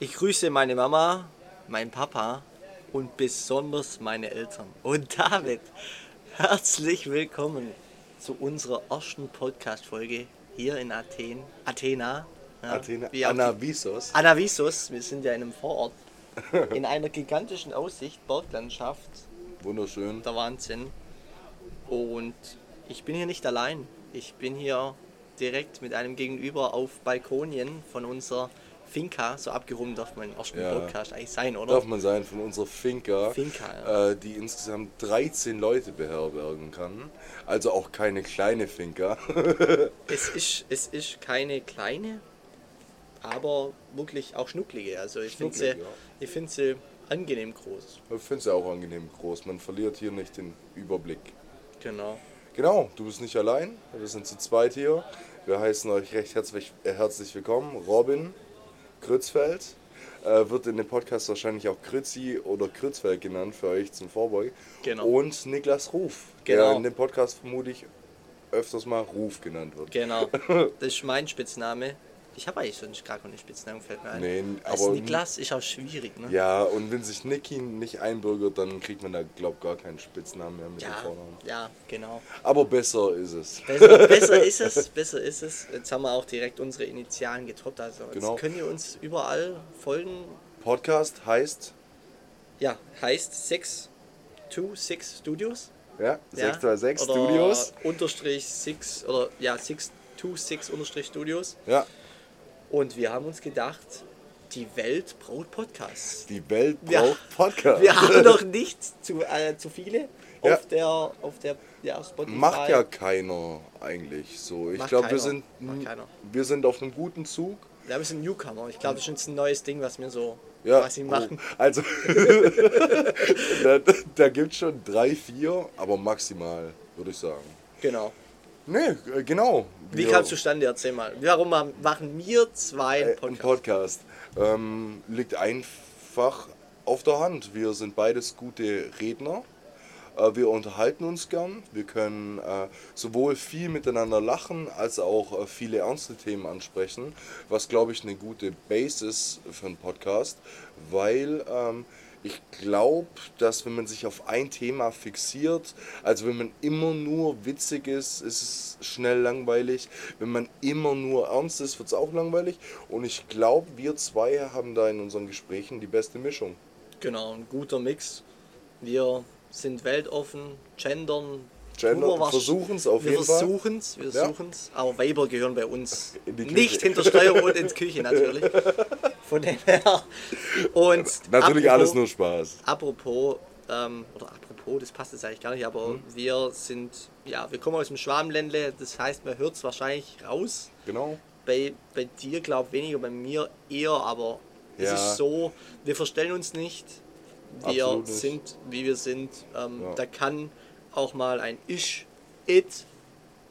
Ich grüße meine Mama, meinen Papa und besonders meine Eltern. Und David, herzlich willkommen zu unserer ersten Podcast-Folge hier in Athen. Athena. Ja, Athena, auch die- Anavisos. Anavisos, wir sind ja in einem Vorort. In einer gigantischen Aussicht, Berglandschaft, Wunderschön. der Wahnsinn. Und ich bin hier nicht allein. Ich bin hier direkt mit einem Gegenüber auf Balkonien von unserer Finca. So abgehoben darf man im ersten Ja. Podcast eigentlich sein, oder? Darf man sein von unserer Finca, Finca, ja. äh, die insgesamt 13 Leute beherbergen kann. Also auch keine kleine Finca. Es ist, es ist keine kleine, aber wirklich auch schnucklige. Also ich finde sie, ja. ich find sie angenehm groß. Ich finde ja auch angenehm groß. Man verliert hier nicht den Überblick. Genau. Genau, du bist nicht allein. Wir sind zu zweit hier. Wir heißen euch recht herzlich, äh, herzlich willkommen. Robin Krützfeld äh, wird in dem Podcast wahrscheinlich auch Krützi oder Krützfeld genannt für euch zum Vorbeug. Genau. Und Niklas Ruf, Genau. der in dem Podcast vermutlich öfters mal Ruf genannt wird. Genau. Das ist mein Spitzname. Ich habe eigentlich sonst gar keine Spitznamen, fällt mir ein. Nee, Als aber- Niklas ist auch schwierig, ne? Ja, und wenn sich Niki nicht einbürgert, dann kriegt man da, glaub gar keinen Spitznamen mehr mit dem ja, Vornamen. ja, genau. Aber besser ist es. Besser, besser ist es, besser ist es. Jetzt haben wir auch direkt unsere Initialen getoppt. Also jetzt Genau. könnt ihr uns überall folgen. Podcast heißt, Ja, heißt 626 Studios. ja, Ja, 626 oder Studios. Unterstrich 6 oder ja 626 Unterstrich Studios. Ja, Und wir haben uns gedacht, die Welt braucht Podcasts. die Welt Ja. braucht Podcast. Wir haben noch nicht zu, äh, zu viele Ja. auf der auf der ja, Spotify. Macht ja keiner eigentlich so. Ich glaube, wir sind, wir sind auf einem guten Zug. Ja, wir sind Newcomer. Ich glaube, das ist jetzt ein neues Ding, was wir so Ja, quasi machen. oh, also da, da gibt es schon drei, vier, aber maximal, würde ich sagen. Genau. Nee, äh, genau. Wie kam es zustande? Erzähl mal. Warum ma- machen wir zwei Äh, einen Ein Podcast? Podcast. Ähm, liegt einfach auf der Hand. Wir sind beides gute Redner. Äh, wir unterhalten uns gern. Wir können äh, sowohl viel miteinander lachen, als auch äh, viele ernste Themen ansprechen, was glaube ich eine gute Basis für einen Podcast, weil ähm, ich glaube, dass wenn man sich auf ein Thema fixiert, also wenn man immer nur witzig ist, ist es schnell langweilig. Wenn man immer nur ernst ist, wird es auch langweilig. Und ich glaube, wir zwei haben da in unseren Gesprächen die beste Mischung. Genau, ein guter Mix. Wir sind weltoffen, gendern. Wir was- versuchen's auf wir jeden Fall. versuchen's, Wir Ja. versuchen's, aber Weiber gehören bei uns nicht hinter Steuer und ins Küche natürlich. Von dem her. Und Natürlich apropos- alles nur Spaß. Apropos, ähm, oder apropos, das passt jetzt eigentlich gar nicht, aber Hm. wir sind, ja, wir kommen aus dem Schwabenländle, das heißt, man hört es wahrscheinlich raus. Genau. Bei, bei dir glaube weniger, bei mir eher, aber es Ja. ist so, wir verstellen uns nicht. Wir Absolut nicht. sind, wie wir sind. Ähm, Ja. Da kann auch mal ein Ich, It,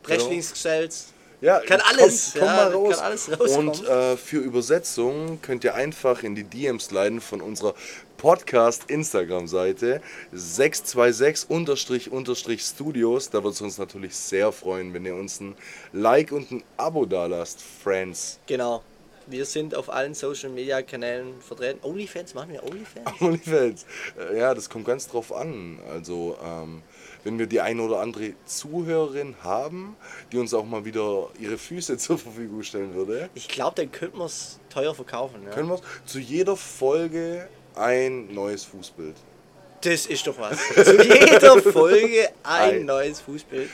Breschlingsgestellt, Ja, Kann alles, komm ja, mal raus. kann alles. Und äh, für Übersetzungen könnt ihr einfach in die DMs leiten von unserer Podcast-Instagram-Seite 626-Studios. Da wird es uns natürlich sehr freuen, wenn ihr uns ein Like und ein Abo da lasst, Friends. Genau. Wir sind auf allen Social Media Kanälen vertreten. Onlyfans, machen wir Onlyfans? OnlyFans. Äh, Ja, das kommt ganz drauf an. Also, ähm, wenn wir die eine oder andere Zuhörerin haben, die uns auch mal wieder ihre Füße zur Verfügung stellen würde, Ich glaube, dann könnten wir es teuer verkaufen. Ja? können wir zu jeder Folge ein neues Fußbild. Das ist doch was. Zu jeder Folge ein Ein. neues Fußbild.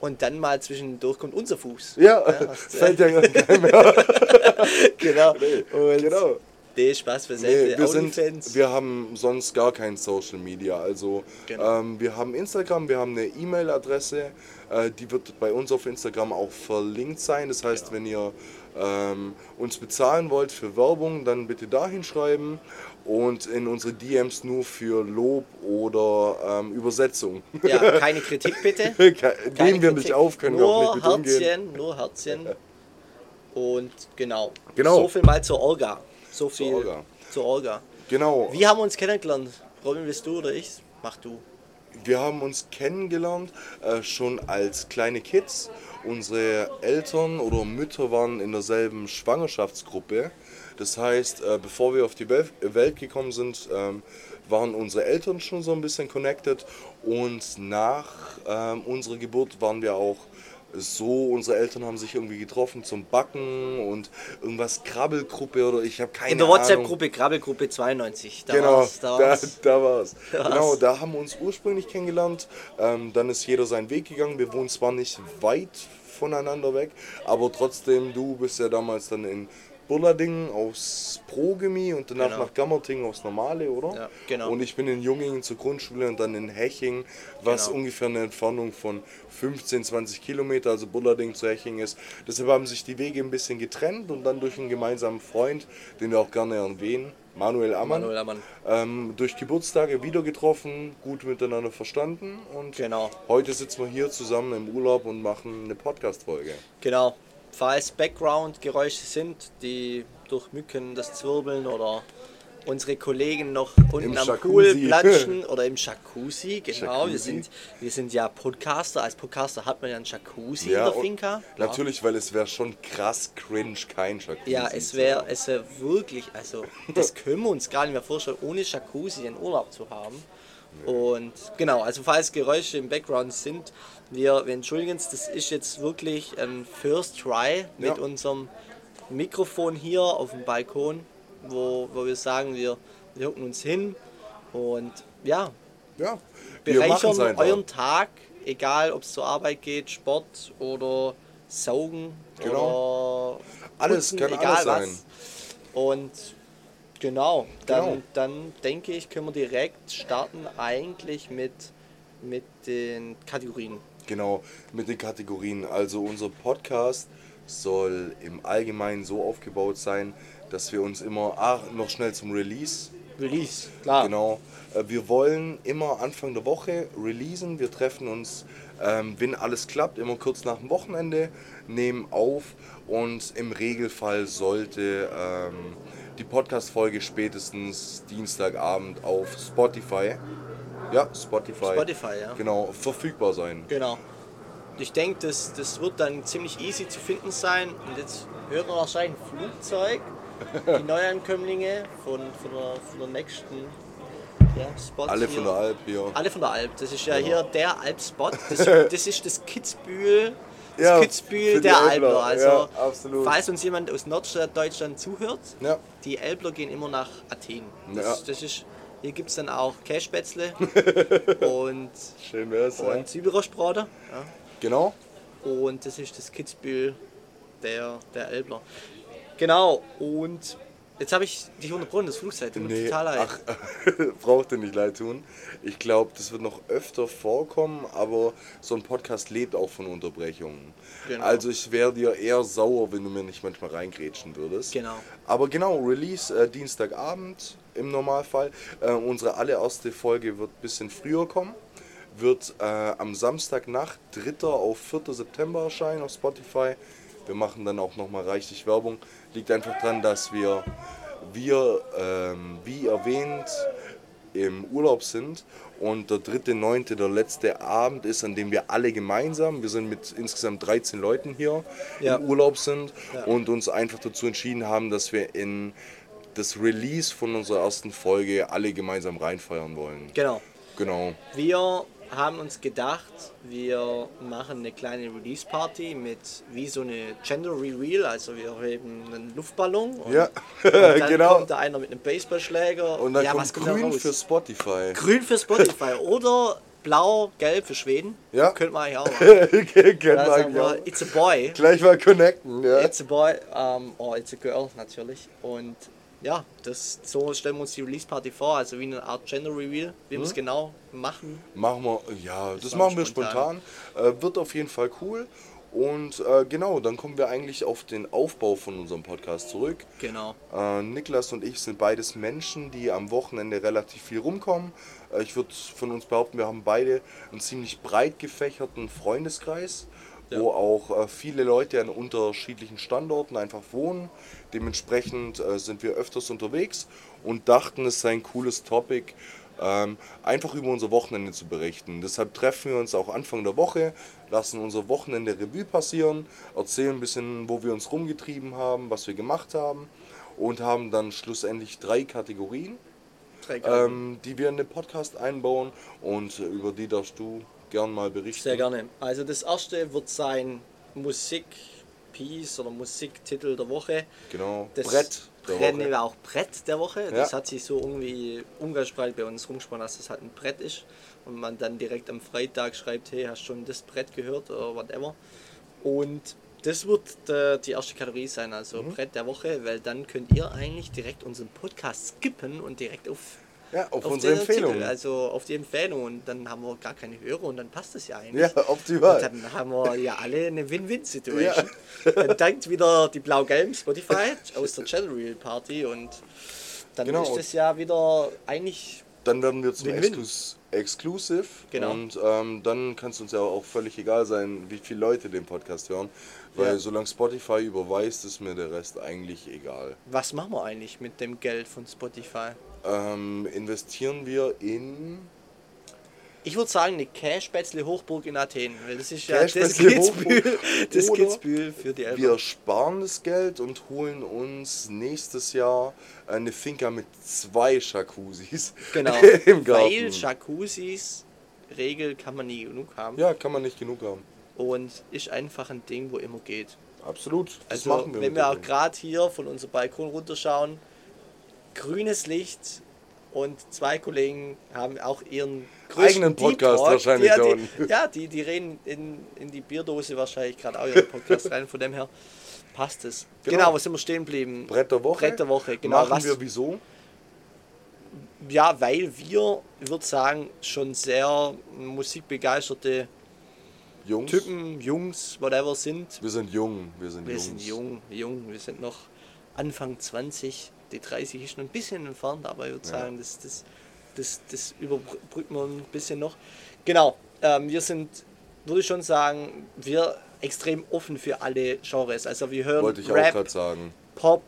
Und dann mal zwischendurch kommt unser Fuß. Ja, ja keinem mehr. genau. Und genau. Nee, Spaß Nee, beiseite. wir, sind, wir haben sonst gar kein Social Media. Also Genau. ähm, wir haben Instagram, wir haben eine E-Mail-Adresse, äh, die wird bei uns auf Instagram auch verlinkt sein. Das heißt, Genau. wenn ihr ähm, uns bezahlen wollt für Werbung, dann bitte dahin schreiben und in unsere DMs nur für Lob oder ähm, Übersetzung. ja, keine Kritik bitte. Keine Nehmen wir nicht Kritik. auf, können nur wir auch nicht mit umgehen. Herzchen, nur Herzchen. Und genau. Genau. So viel mal zur Orga. So viel Orga. zur Orga. Genau. Wie haben wir uns kennengelernt? Robin, bist du oder ich? Mach du. wir haben uns kennengelernt äh, schon als kleine Kids. Unsere Eltern oder Mütter waren in derselben Schwangerschaftsgruppe. Das heißt, äh, bevor wir auf die Wel Welt gekommen sind, ähm, waren unsere Eltern schon so ein bisschen connected und nach ähm, unserer Geburt waren wir auch so, unsere Eltern haben sich irgendwie getroffen zum Backen und irgendwas Krabbelgruppe oder ich habe keine In der Ahnung. WhatsApp-Gruppe Krabbelgruppe 92. Da genau, war's, da da, war's. da war's. Da Genau, war's. da haben wir uns ursprünglich kennengelernt. Ähm, dann ist jeder seinen Weg gegangen. Wir wohnen zwar nicht weit voneinander weg, aber trotzdem, du bist ja damals dann in Bulladingen aufs Progemi und danach Genau. nach Gammertingen aufs Normale, oder? Ja, genau. Und ich bin in Jungingen zur Grundschule und dann in Heching, was Genau. ungefähr eine Entfernung von 15, 20 Kilometer, also Bullading zu Heching ist. Deshalb haben sich die Wege ein bisschen getrennt und dann durch einen gemeinsamen Freund, den wir auch gerne erwähnen, Manuel Ammann, Manuel Ammann. Ähm, durch Geburtstage wieder getroffen, gut miteinander verstanden und Genau. heute sitzen wir hier zusammen im Urlaub und machen eine Podcast-Folge. Genau. Falls Background-Geräusche sind, die durch Mücken, das Zwirbeln oder unsere Kollegen noch unten Im am Jacuzzi. Pool platschen oder im Jacuzzi, genau. Wir Jacuzzi. sind, wir sind ja Podcaster. Als Podcaster hat man ja einen Jacuzzi Ja, in der Finca. Natürlich, weil es wäre schon krass cringe, kein Jacuzzi. Ja, es wäre es wär wirklich, also das können wir uns gar nicht mehr vorstellen, ohne Jacuzzi einen Urlaub zu haben. Und genau, also falls Geräusche im Background sind, wir, wir entschuldigen uns, das ist jetzt wirklich ein First Try mit Ja. unserem Mikrofon hier auf dem Balkon, wo, wo wir sagen, wir, wir hocken uns hin und ja, Ja, wir bereichern euren Tag, egal ob es zur Arbeit geht, Sport oder Saugen Genau. oder Alles, putzen, kann egal alles was. sein. Und genau, dann, Genau. dann denke ich, können wir direkt starten eigentlich mit, mit den Kategorien. Genau, mit den Kategorien. Also unser Podcast soll im Allgemeinen so aufgebaut sein, dass wir uns immer ah, noch schnell zum Release Release, klar. Genau. Äh, Wir wollen immer Anfang der Woche releasen. Wir treffen uns, ähm, wenn alles klappt, immer kurz nach dem Wochenende, nehmen auf und im Regelfall sollte ähm, die Podcast-Folge spätestens Dienstagabend auf Spotify, ja, Spotify, Spotify, ja. genau, verfügbar sein. Genau. Ich denke, das, das wird dann ziemlich easy zu finden sein. Und jetzt hört man wahrscheinlich ein Flugzeug. Die Neuankömmlinge von, von, der, von der nächsten ja, Spot. Alle hier. von der Alp hier. Alle von der Alp. Das ist ja Genau. hier der Alpspot. Das, das ist das Kitzbühel. Das Ja, Kitzbühel der Alpler. Alpler. Also, Ja, absolut. falls uns jemand aus Norddeutschland zuhört, Ja. die Elbler gehen immer nach Athen. Das, Ja. das ist, hier gibt es dann auch Kässpätzle und, Schön wär's, ja. und Zwiebelrostbraten. Ja. Genau. Und das ist das Kitzbühel der, der Elbler. Genau, und jetzt habe ich dich unterbrochen, das Flugzeug. Tut Nee, total leid. ach, braucht dir nicht leid tun. Ich glaube, das wird noch öfter vorkommen, aber so ein Podcast lebt auch von Unterbrechungen. Genau. Also ich wäre dir eher sauer, wenn du mir nicht manchmal reingrätschen würdest. Genau. Aber genau, Release äh, Dienstagabend im Normalfall. Äh, unsere allererste Folge wird ein bisschen früher kommen. Wird äh, am Samstagnacht, 3. auf 4. September erscheinen auf Spotify. Wir machen dann auch nochmal reichlich Werbung. Liegt einfach daran, dass wir, wir ähm, wie erwähnt, im Urlaub sind und der dritte, neunte, der letzte Abend ist, an dem wir alle gemeinsam, wir sind mit insgesamt 13 Leuten hier Ja. im Urlaub sind Ja. und uns einfach dazu entschieden haben, dass wir in das Release von unserer ersten Folge alle gemeinsam reinfeiern wollen. Genau. Genau. Wir haben uns gedacht, wir machen eine kleine Release-Party mit wie so eine Gender Reveal, also wir heben einen Luftballon und, Ja, und dann genau. kommt da einer mit einem Baseballschläger Und dann ja, kommt da grün raus? für Spotify. Grün für Spotify oder blau, gelb für Schweden. Ja. Könnte man eigentlich auch machen. Wir sagen eigentlich auch. it's a boy. Gleich mal connecten, ja. It's a boy, um, or it's a girl natürlich. Und ja, das, so stellen wir uns die Release-Party vor, also wie eine Art Gender Reveal. Wie Mhm. wir es genau machen, Machen wir, ja, das, war machen wir spontan. spontan. Äh, wird auf jeden Fall cool. Und äh, genau, dann kommen wir eigentlich auf den Aufbau von unserem Podcast zurück. genau. Äh, Niklas und ich sind beides Menschen, die am Wochenende relativ viel rumkommen. Äh, ich würde von uns behaupten, wir haben beide einen ziemlich breit gefächerten Freundeskreis, Ja. wo auch äh, viele Leute an unterschiedlichen Standorten einfach wohnen. Dementsprechend äh, sind wir öfters unterwegs und dachten, es sei ein cooles Topic, ähm, einfach über unser Wochenende zu berichten. Deshalb treffen wir uns auch Anfang der Woche, lassen unser Wochenende Revue passieren, erzählen ein bisschen, wo wir uns rumgetrieben haben, was wir gemacht haben und haben dann schlussendlich drei Kategorien, ähm, die wir in den Podcast einbauen und über die darfst du gern mal berichten. Sehr gerne. Also das erste wird sein Musik Piece oder Musiktitel der Woche. Genau. Das Brett der Brett Woche. auch Brett der Woche. Ja. Das hat sich so irgendwie umgangssprachlich bei uns rumgesprochen, dass das halt ein Brett ist und man dann direkt am Freitag schreibt, hey, hast du schon das Brett gehört oder whatever. Und das wird äh, die erste Kategorie sein, also Mhm. Brett der Woche, weil dann könnt ihr eigentlich direkt unseren Podcast skippen und direkt auf, Ja, auf, unsere den Empfehlung. Titel, also auf die Empfehlung und dann haben wir gar keine Hörer und dann passt das ja eigentlich. Ja, optimal. Und dann haben wir ja alle eine Win-Win-Situation. Dann dankt wieder die blau-gelben Spotify aus der General Party und dann Genau. ist das ja wieder eigentlich Dann werden wir zum. Exklus Exclusive. Genau. Und ähm, dann kann es uns ja auch völlig egal sein, wie viele Leute den Podcast hören. Weil Ja. solange Spotify überweist, ist mir der Rest eigentlich egal. was machen wir eigentlich mit dem Geld von Spotify? Ähm, investieren wir in. Ich würde sagen, eine Cash-Spätzle Hochburg in Athen, weil das ist ja das Kitzbühel, das Kitzbühel für die Eltern. Wir sparen das Geld und holen uns nächstes Jahr eine Finca mit zwei Jacuzzis Genau, im Garten. weil Jacuzzis Regel kann man nie genug haben ja, kann man nicht genug haben. und ist einfach ein Ding, wo immer geht. Absolut. Das Also machen wir. wenn wir auch gerade hier von unserem Balkon runterschauen, grünes Licht und zwei Kollegen haben auch ihren Eigenen Deep Podcast Talk. wahrscheinlich die, unten. ja, die, die reden in, in die Bierdose wahrscheinlich gerade auch ihren Podcast rein, von dem her passt es. Genau, Genau. wo sind wir stehen geblieben? Brett der Woche. Brett der Woche, genau. Machen was, wir wieso? ja, weil wir, ich würde sagen, schon sehr musikbegeisterte Jungs. Typen, Jungs, whatever sind. Wir sind jung. Wir sind Wir Jungs. sind jung, jung, wir sind noch Anfang 20. Die 30 ist noch ein bisschen entfernt, aber ich würde Ja. sagen, das, das, das, das überbrücken wir ein bisschen noch. Genau, ähm, wir sind, würde ich schon sagen, wir extrem offen für alle Genres. Also wir hören Wollte ich auch Rap, gerade sagen. Pop,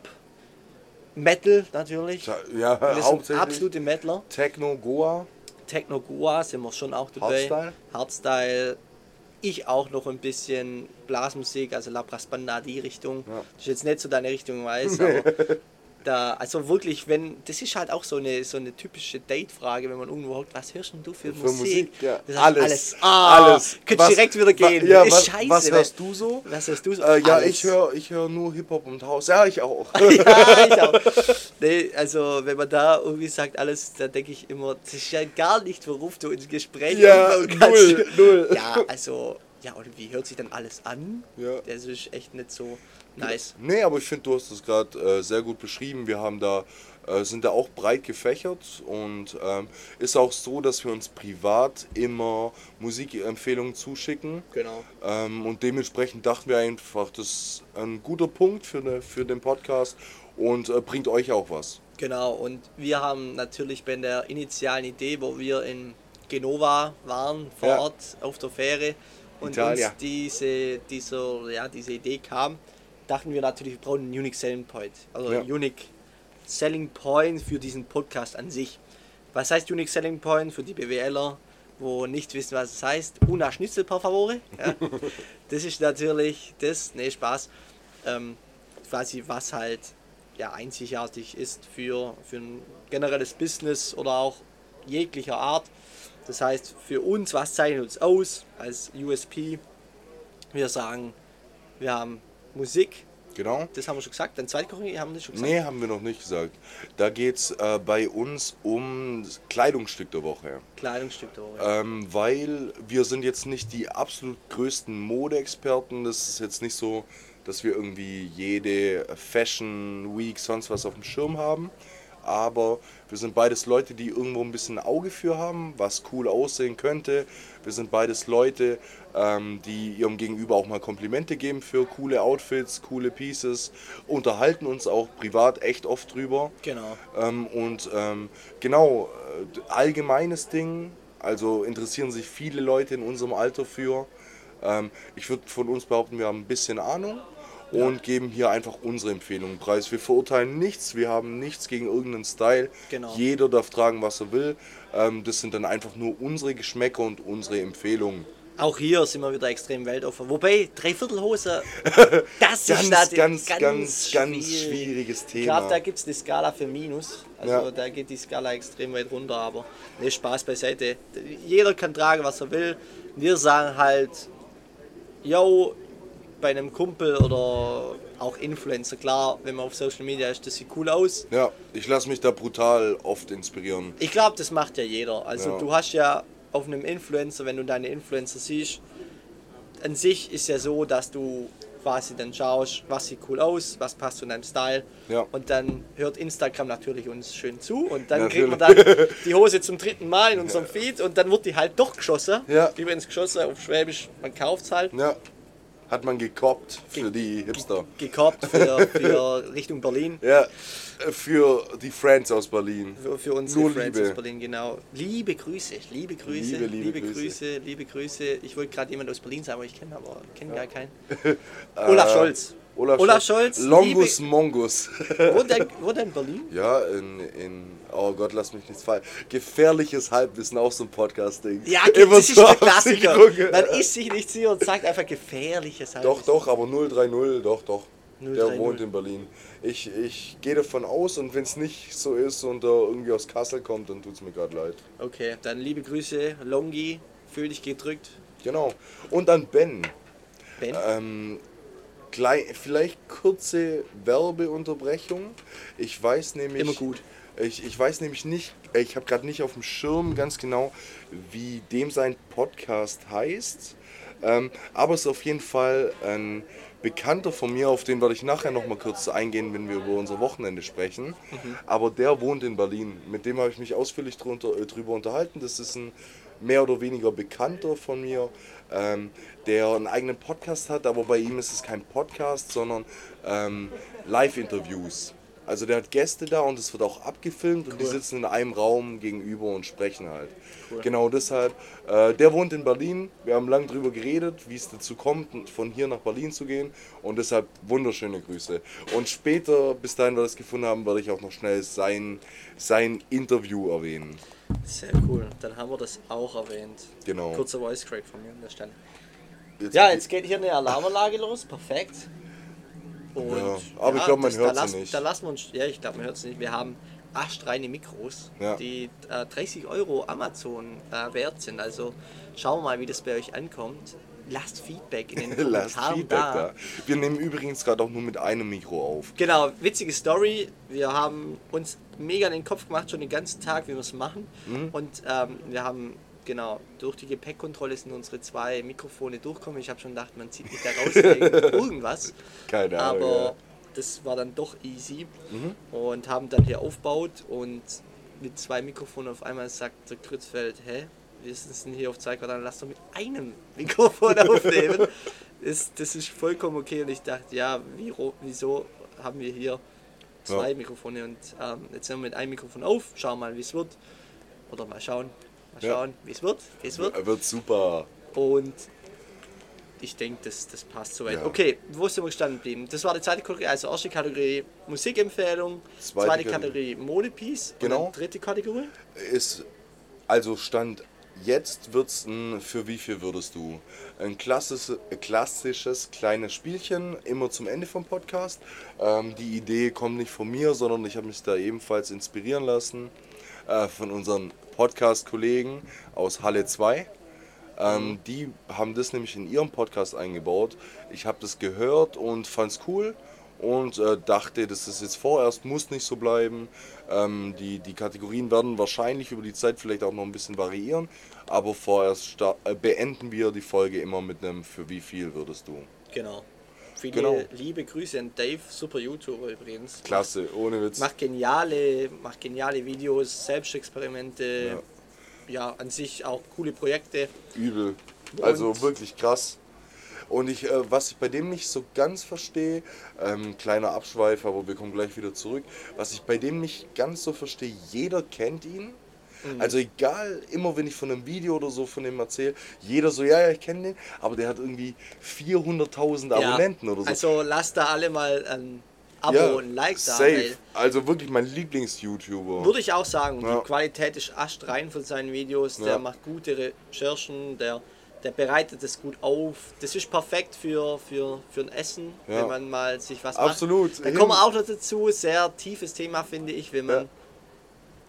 Metal natürlich. Ja, Wir sind absolute Metaler. Techno, Goa. Techno Goa sind wir schon auch dabei. Hardstyle? Hardstyle. Ich auch noch ein bisschen Blasmusik, also La Banda, die Richtung. Ja. Das ist jetzt nicht so deine Richtung, weiß, aber da, also wirklich, wenn, das ist halt auch so eine, so eine typische Date-Frage, wenn man irgendwo hockt, was hörst denn du für, Für Musik? Musik, ja. Das heißt, Alles. alles. Ah, Alles. Könntest Was- direkt wieder gehen. Ja, ist was, scheiße. was hörst du so? Was hörst du so? Äh, ja, Alles. ich höre ich hör nur Hip-Hop und House. Ja, ich auch. ja, ich auch. Nee, also wenn man da irgendwie sagt alles, da denke ich immer, das ist ja gar nicht, worauf du ins Gespräch Ja, null, null. Ja, also, ja, und wie hört sich dann alles an? Ja. Das ist echt nicht so nice. Nee, aber ich finde, du hast das gerade äh, sehr gut beschrieben. Wir haben da, äh, sind da auch breit gefächert und ähm, ist auch so, dass wir uns privat immer Musikempfehlungen zuschicken. Genau. Ähm, und dementsprechend dachten wir einfach, das ist ein guter Punkt für, ne, für den Podcast und äh, bringt euch auch was. Genau, und wir haben natürlich bei der initialen Idee, wo wir in Genova waren, vor Ja. Ort auf der Fähre und Italia. uns diese, dieser, ja, diese Idee kam, dachten wir natürlich, wir brauchen einen Unique Selling Point. Also Ja. Unique Selling Point für diesen Podcast an sich. Was heißt Unique Selling Point für die BWLer, wo nicht wissen, was es heißt? Una Schnitzel, per favore. Ja. das ist natürlich das, nee, Spaß. Ähm, quasi was halt ja, einzigartig ist für, für ein generelles Business oder auch jeglicher Art. Das heißt, für uns, was zeichnet uns aus als USP? Wir sagen, wir haben Musik, Genau. das haben wir schon gesagt. Dann Zweitkoching haben wir das schon gesagt. Nee, haben wir noch nicht gesagt. Da geht es äh, bei uns um das Kleidungsstück der Woche. Kleidungsstück der Woche. Ähm, weil wir sind jetzt nicht die absolut größten Modeexperten. Das ist jetzt nicht so, dass wir irgendwie jede Fashion Week sonst was auf dem Schirm haben. Aber wir sind beides Leute, die irgendwo ein bisschen ein Auge für haben, was cool aussehen könnte. Wir sind beides Leute, ähm, die ihrem Gegenüber auch mal Komplimente geben für coole Outfits, coole Pieces, unterhalten uns auch privat echt oft drüber. Genau. Ähm, und ähm, genau, äh, allgemeines Ding, also interessieren sich viele Leute in unserem Alter für. Ähm, ich würde von uns behaupten, wir haben ein bisschen Ahnung und geben hier einfach unsere Empfehlungen preis. Wir verurteilen nichts, wir haben nichts gegen irgendeinen Style. Genau. Jeder darf tragen, was er will. Ähm, das sind dann einfach nur unsere Geschmäcker und unsere Empfehlungen. Auch hier sind wir wieder extrem weltoffen. Wobei, Dreiviertelhose, das Ganz, ist natürlich ganz, ganz, ganz schwieriges Ich Thema. glaube, da gibt es eine Skala für Minus. Also Ja. da geht die Skala extrem weit runter, aber ne, Spaß beiseite. Jeder kann tragen, was er will. Wir sagen halt, yo, bei einem Kumpel oder auch Influencer, klar, wenn man auf Social Media ist, das sieht cool aus. Ja, ich lasse mich da brutal oft inspirieren. Ich glaube, das macht ja jeder. Also Ja. du hast ja auf einem Influencer, wenn du deine Influencer siehst, an sich ist ja so, dass du quasi dann schaust, was sieht cool aus, was passt zu deinem Style. Ja. Und dann hört Instagram natürlich uns schön zu und dann Natürlich. kriegt man dann die Hose zum dritten Mal in unserem Feed und dann wird die halt doch geschossen. Ja. Übrigens geschossen auf Schwäbisch, man kauft es halt. Ja, hat man gekoppt für die Hipster. Gekauft für, für Richtung Berlin. Ja, äh, für die Friends aus Berlin. Für, für unsere Nur Friends Liebe. aus Berlin, genau. Liebe Grüße, liebe Grüße, Liebe, liebe, liebe Grüße. liebe Grüße. Ich wollte gerade jemand aus Berlin sagen, aber ich kenne aber kenne gar keinen. Äh, Olaf Scholz. Olaf, Olaf Scholz, Longus Mongus. Wohnt er, wohnt er in Berlin? ja, in, in, oh Gott, lass mich nichts fallen. Gefährliches Halbwissen, auch so ein Podcast-Ding. Ja, Immer das ist zur der Klassiker. Man ist sich nicht sicher und sagt einfach gefährliches halt. Doch, doch, aber 030, doch, doch. Der 030. wohnt in Berlin. Ich, ich gehe davon aus und wenn es nicht so ist und er irgendwie aus Kassel kommt, dann tut es mir gerade leid. Okay, dann liebe Grüße, Longi, fühl dich gedrückt. Genau. Und dann Ben. Ben, Ähm, vielleicht kurze Werbeunterbrechung. Ich weiß nämlich. Immer gut. Ich, ich weiß nämlich nicht, ich habe gerade nicht auf dem Schirm ganz genau, wie dem sein Podcast heißt. Ähm, aber es ist auf jeden Fall ein Bekannter von mir, auf den werde ich nachher noch mal kurz eingehen, wenn wir über unser Wochenende sprechen. Aber der wohnt in Berlin. Mit dem habe ich mich ausführlich drunter, äh, drüber unterhalten. Das ist ein mehr oder weniger Bekannter von mir, ähm, der einen eigenen Podcast hat, aber bei ihm ist es kein Podcast, sondern ähm, Live-Interviews. Also der hat Gäste da und es wird auch abgefilmt und die Cool. sitzen in einem Raum gegenüber und sprechen halt. Genau deshalb. Äh, der wohnt in Berlin. Wir haben lange drüber geredet, wie es dazu kommt, von hier nach Berlin zu gehen. Und deshalb wunderschöne Grüße. Und später, bis dahin wir das gefunden haben, werde ich auch noch schnell sein, sein Interview erwähnen. sehr cool. Dann haben wir das auch erwähnt. Genau. Kurzer Voice Crack von mir an der Stelle. Jetzt Ja, jetzt geht hier eine Alarmanlage los, perfekt. Und, Ja, aber ich glaub, man hört lassen- nicht. Da lassen wir uns, ja, ich glaube, man hört es nicht. Wir haben astreine Mikros, Ja. die äh, 30 Euro Amazon äh, wert sind. Also schauen wir mal, wie das bei euch ankommt. Lasst Feedback in den Kommentaren da. da. Wir nehmen übrigens gerade auch nur mit einem Mikro auf. Genau, witzige Story. Wir haben uns mega in den Kopf gemacht, schon den ganzen Tag, wie wir es machen. Mhm. Und ähm, wir haben, genau, durch die Gepäckkontrolle sind unsere zwei Mikrofone durchgekommen. Ich habe schon gedacht, man zieht mich da raus irgendwas. Keine Ahnung. Aber ja. das war dann doch easy. Mhm. Und haben dann hier aufgebaut und mit zwei Mikrofonen auf einmal sagt der Krützfeld, hä? Wir sind hier auf zwei Quadraten, lass doch mit einem Mikrofon aufnehmen. das, das ist vollkommen okay. Und ich dachte, ja, wie, wieso haben wir hier zwei Ja. Mikrofone und ähm, jetzt nehmen wir mit einem Mikrofon auf, schauen mal, wie es wird. Oder mal schauen, mal Ja. schauen, wie es wird, es wird. Er wird super. Und ich denke, das, das passt soweit. Ja. Okay, wo sind wir gestanden geblieben? Das war die zweite Kategorie, also erste Kategorie Musikempfehlung, Zweite zweite, Kategorie. Kategorie Modepiece Genau. und dritte Kategorie. Ist, also Stand jetzt wird's ein für wie viel würdest du? Ein klassisches, klassisches kleines Spielchen, immer zum Ende vom Podcast. Ähm, die Idee kommt nicht von mir, sondern ich habe mich da ebenfalls inspirieren lassen äh, von unseren Podcast-Kollegen aus Halle 2. Ähm, die haben das nämlich in ihrem Podcast eingebaut. Ich habe das gehört und fand es cool und äh, dachte, das ist jetzt vorerst, muss nicht so bleiben. Ähm, die, die Kategorien werden wahrscheinlich über die Zeit vielleicht auch noch ein bisschen variieren, aber vorerst äh, beenden wir die Folge immer mit einem für wie viel würdest du. Genau. Viele Genau. liebe Grüße an Dave, super YouTuber übrigens. Klasse, ohne Witz. Macht geniale, macht geniale Videos, Selbstexperimente. Ja. Ja. an sich auch coole Projekte. Übel. Also Und- wirklich krass. Und ich, äh, was ich bei dem nicht so ganz verstehe, ähm, kleiner Abschweif, aber wir kommen gleich wieder zurück. Was ich bei dem nicht ganz so verstehe, jeder kennt ihn. Mhm. Also egal, immer wenn ich von einem Video oder so von dem erzähle, jeder so, ja, ja, ich kenne den, aber der hat irgendwie 400.000 Ja. Abonnenten oder so. Also lasst da alle mal ein Abo ja, und ein Like da. safe. Also wirklich mein Lieblings-YouTuber. Würde ich auch sagen. Ja. Die Qualität ist astrein von seinen Videos. Der Ja. macht gute Recherchen, der, der bereitet es gut auf. Das ist perfekt für, für, für ein Essen, Ja. wenn man mal sich was Absolut. macht. Da Hin- kommen wir auch noch dazu. Sehr tiefes Thema, finde ich, wenn man,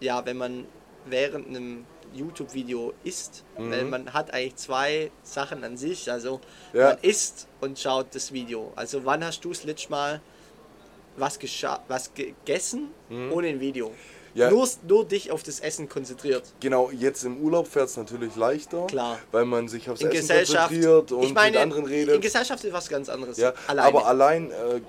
ja. wenn man während einem YouTube-Video isst. Weil man hat eigentlich zwei Sachen an sich. Also Mhm. Ja. man isst und schaut das Video. Also wann hast du das letzte Mal was, was gegessen ohne ein Video? Mhm. Ja. Nur, nur dich auf das Essen konzentriert. Genau, jetzt im Urlaub fährt es natürlich leichter, Klar. weil man sich aufs In Essen Gesellschaft. konzentriert und ich meine, mit anderen in redet. Gesellschaft ist was ganz anderes. Ja, Alleine. aber allein äh,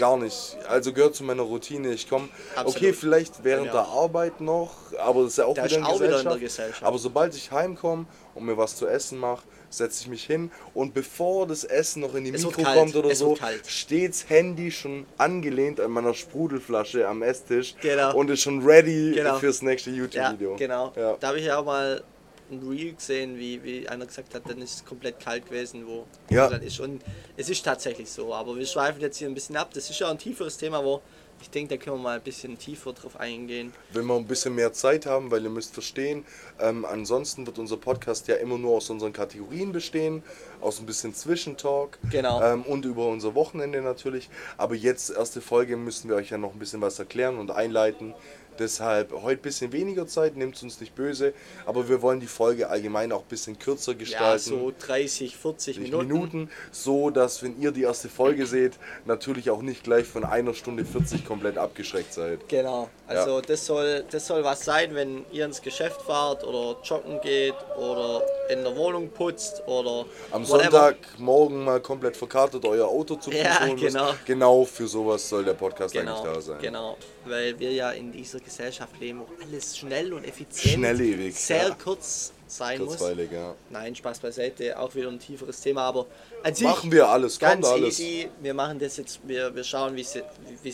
gar nicht. Also gehört zu meiner Routine. Ich komme, okay, vielleicht während Ja. der Arbeit noch, aber das ist ja auch, Da wieder, in auch wieder in der Gesellschaft. Aber sobald ich heimkomme und mir was zu essen mache, setze ich mich hin und bevor das Essen noch in die Es Mikro kommt oder es so, steht's Handy schon angelehnt an meiner Sprudelflasche am Esstisch Genau. und ist schon ready Genau. fürs nächste ja, YouTube-Video. genau. Ja. Da habe ich ja auch mal ein Reel gesehen, wie, wie einer gesagt hat, dann ist es komplett kalt gewesen, wo Ja. dann ist. Und es ist tatsächlich so, aber wir schweifen jetzt hier ein bisschen ab. Das ist ja ein tieferes Thema, wo ich denke, da können wir mal ein bisschen tiefer drauf eingehen. wenn wir ein bisschen mehr Zeit haben, weil ihr müsst verstehen, ähm, ansonsten wird unser Podcast ja immer nur aus unseren Kategorien bestehen, aus ein bisschen Zwischentalk Genau. ähm, und über unser Wochenende natürlich. Aber jetzt, erste Folge, müssen wir euch ja noch ein bisschen was erklären und einleiten. Deshalb heute ein bisschen weniger Zeit, nehmt uns nicht böse, aber wir wollen die Folge allgemein auch ein bisschen kürzer Ja, gestalten. so 30, 40 Minuten. Minuten. So dass wenn ihr die erste Folge seht, natürlich auch nicht gleich von einer Stunde 40 komplett abgeschreckt seid. Genau, also das, soll, das soll was sein, wenn ihr ins Geschäft fahrt oder joggen geht oder in der Wohnung putzt oder Am. Sonntagmorgen mal komplett verkartet euer Auto zu Ja, müsst. genau. Genau für sowas soll der Podcast Genau, eigentlich da sein. genau, weil wir ja in dieser Gesellschaft leben, wo alles schnell und effizient, Schnelllebig, sehr ja. kurz sein muss. Kurzweilig, ja. Nein, Spaß beiseite, auch wieder ein tieferes Thema, aber an sich Machen wir alles, ganz alles. easy. Wir machen das jetzt, wir, wir schauen, wie es wird, Wie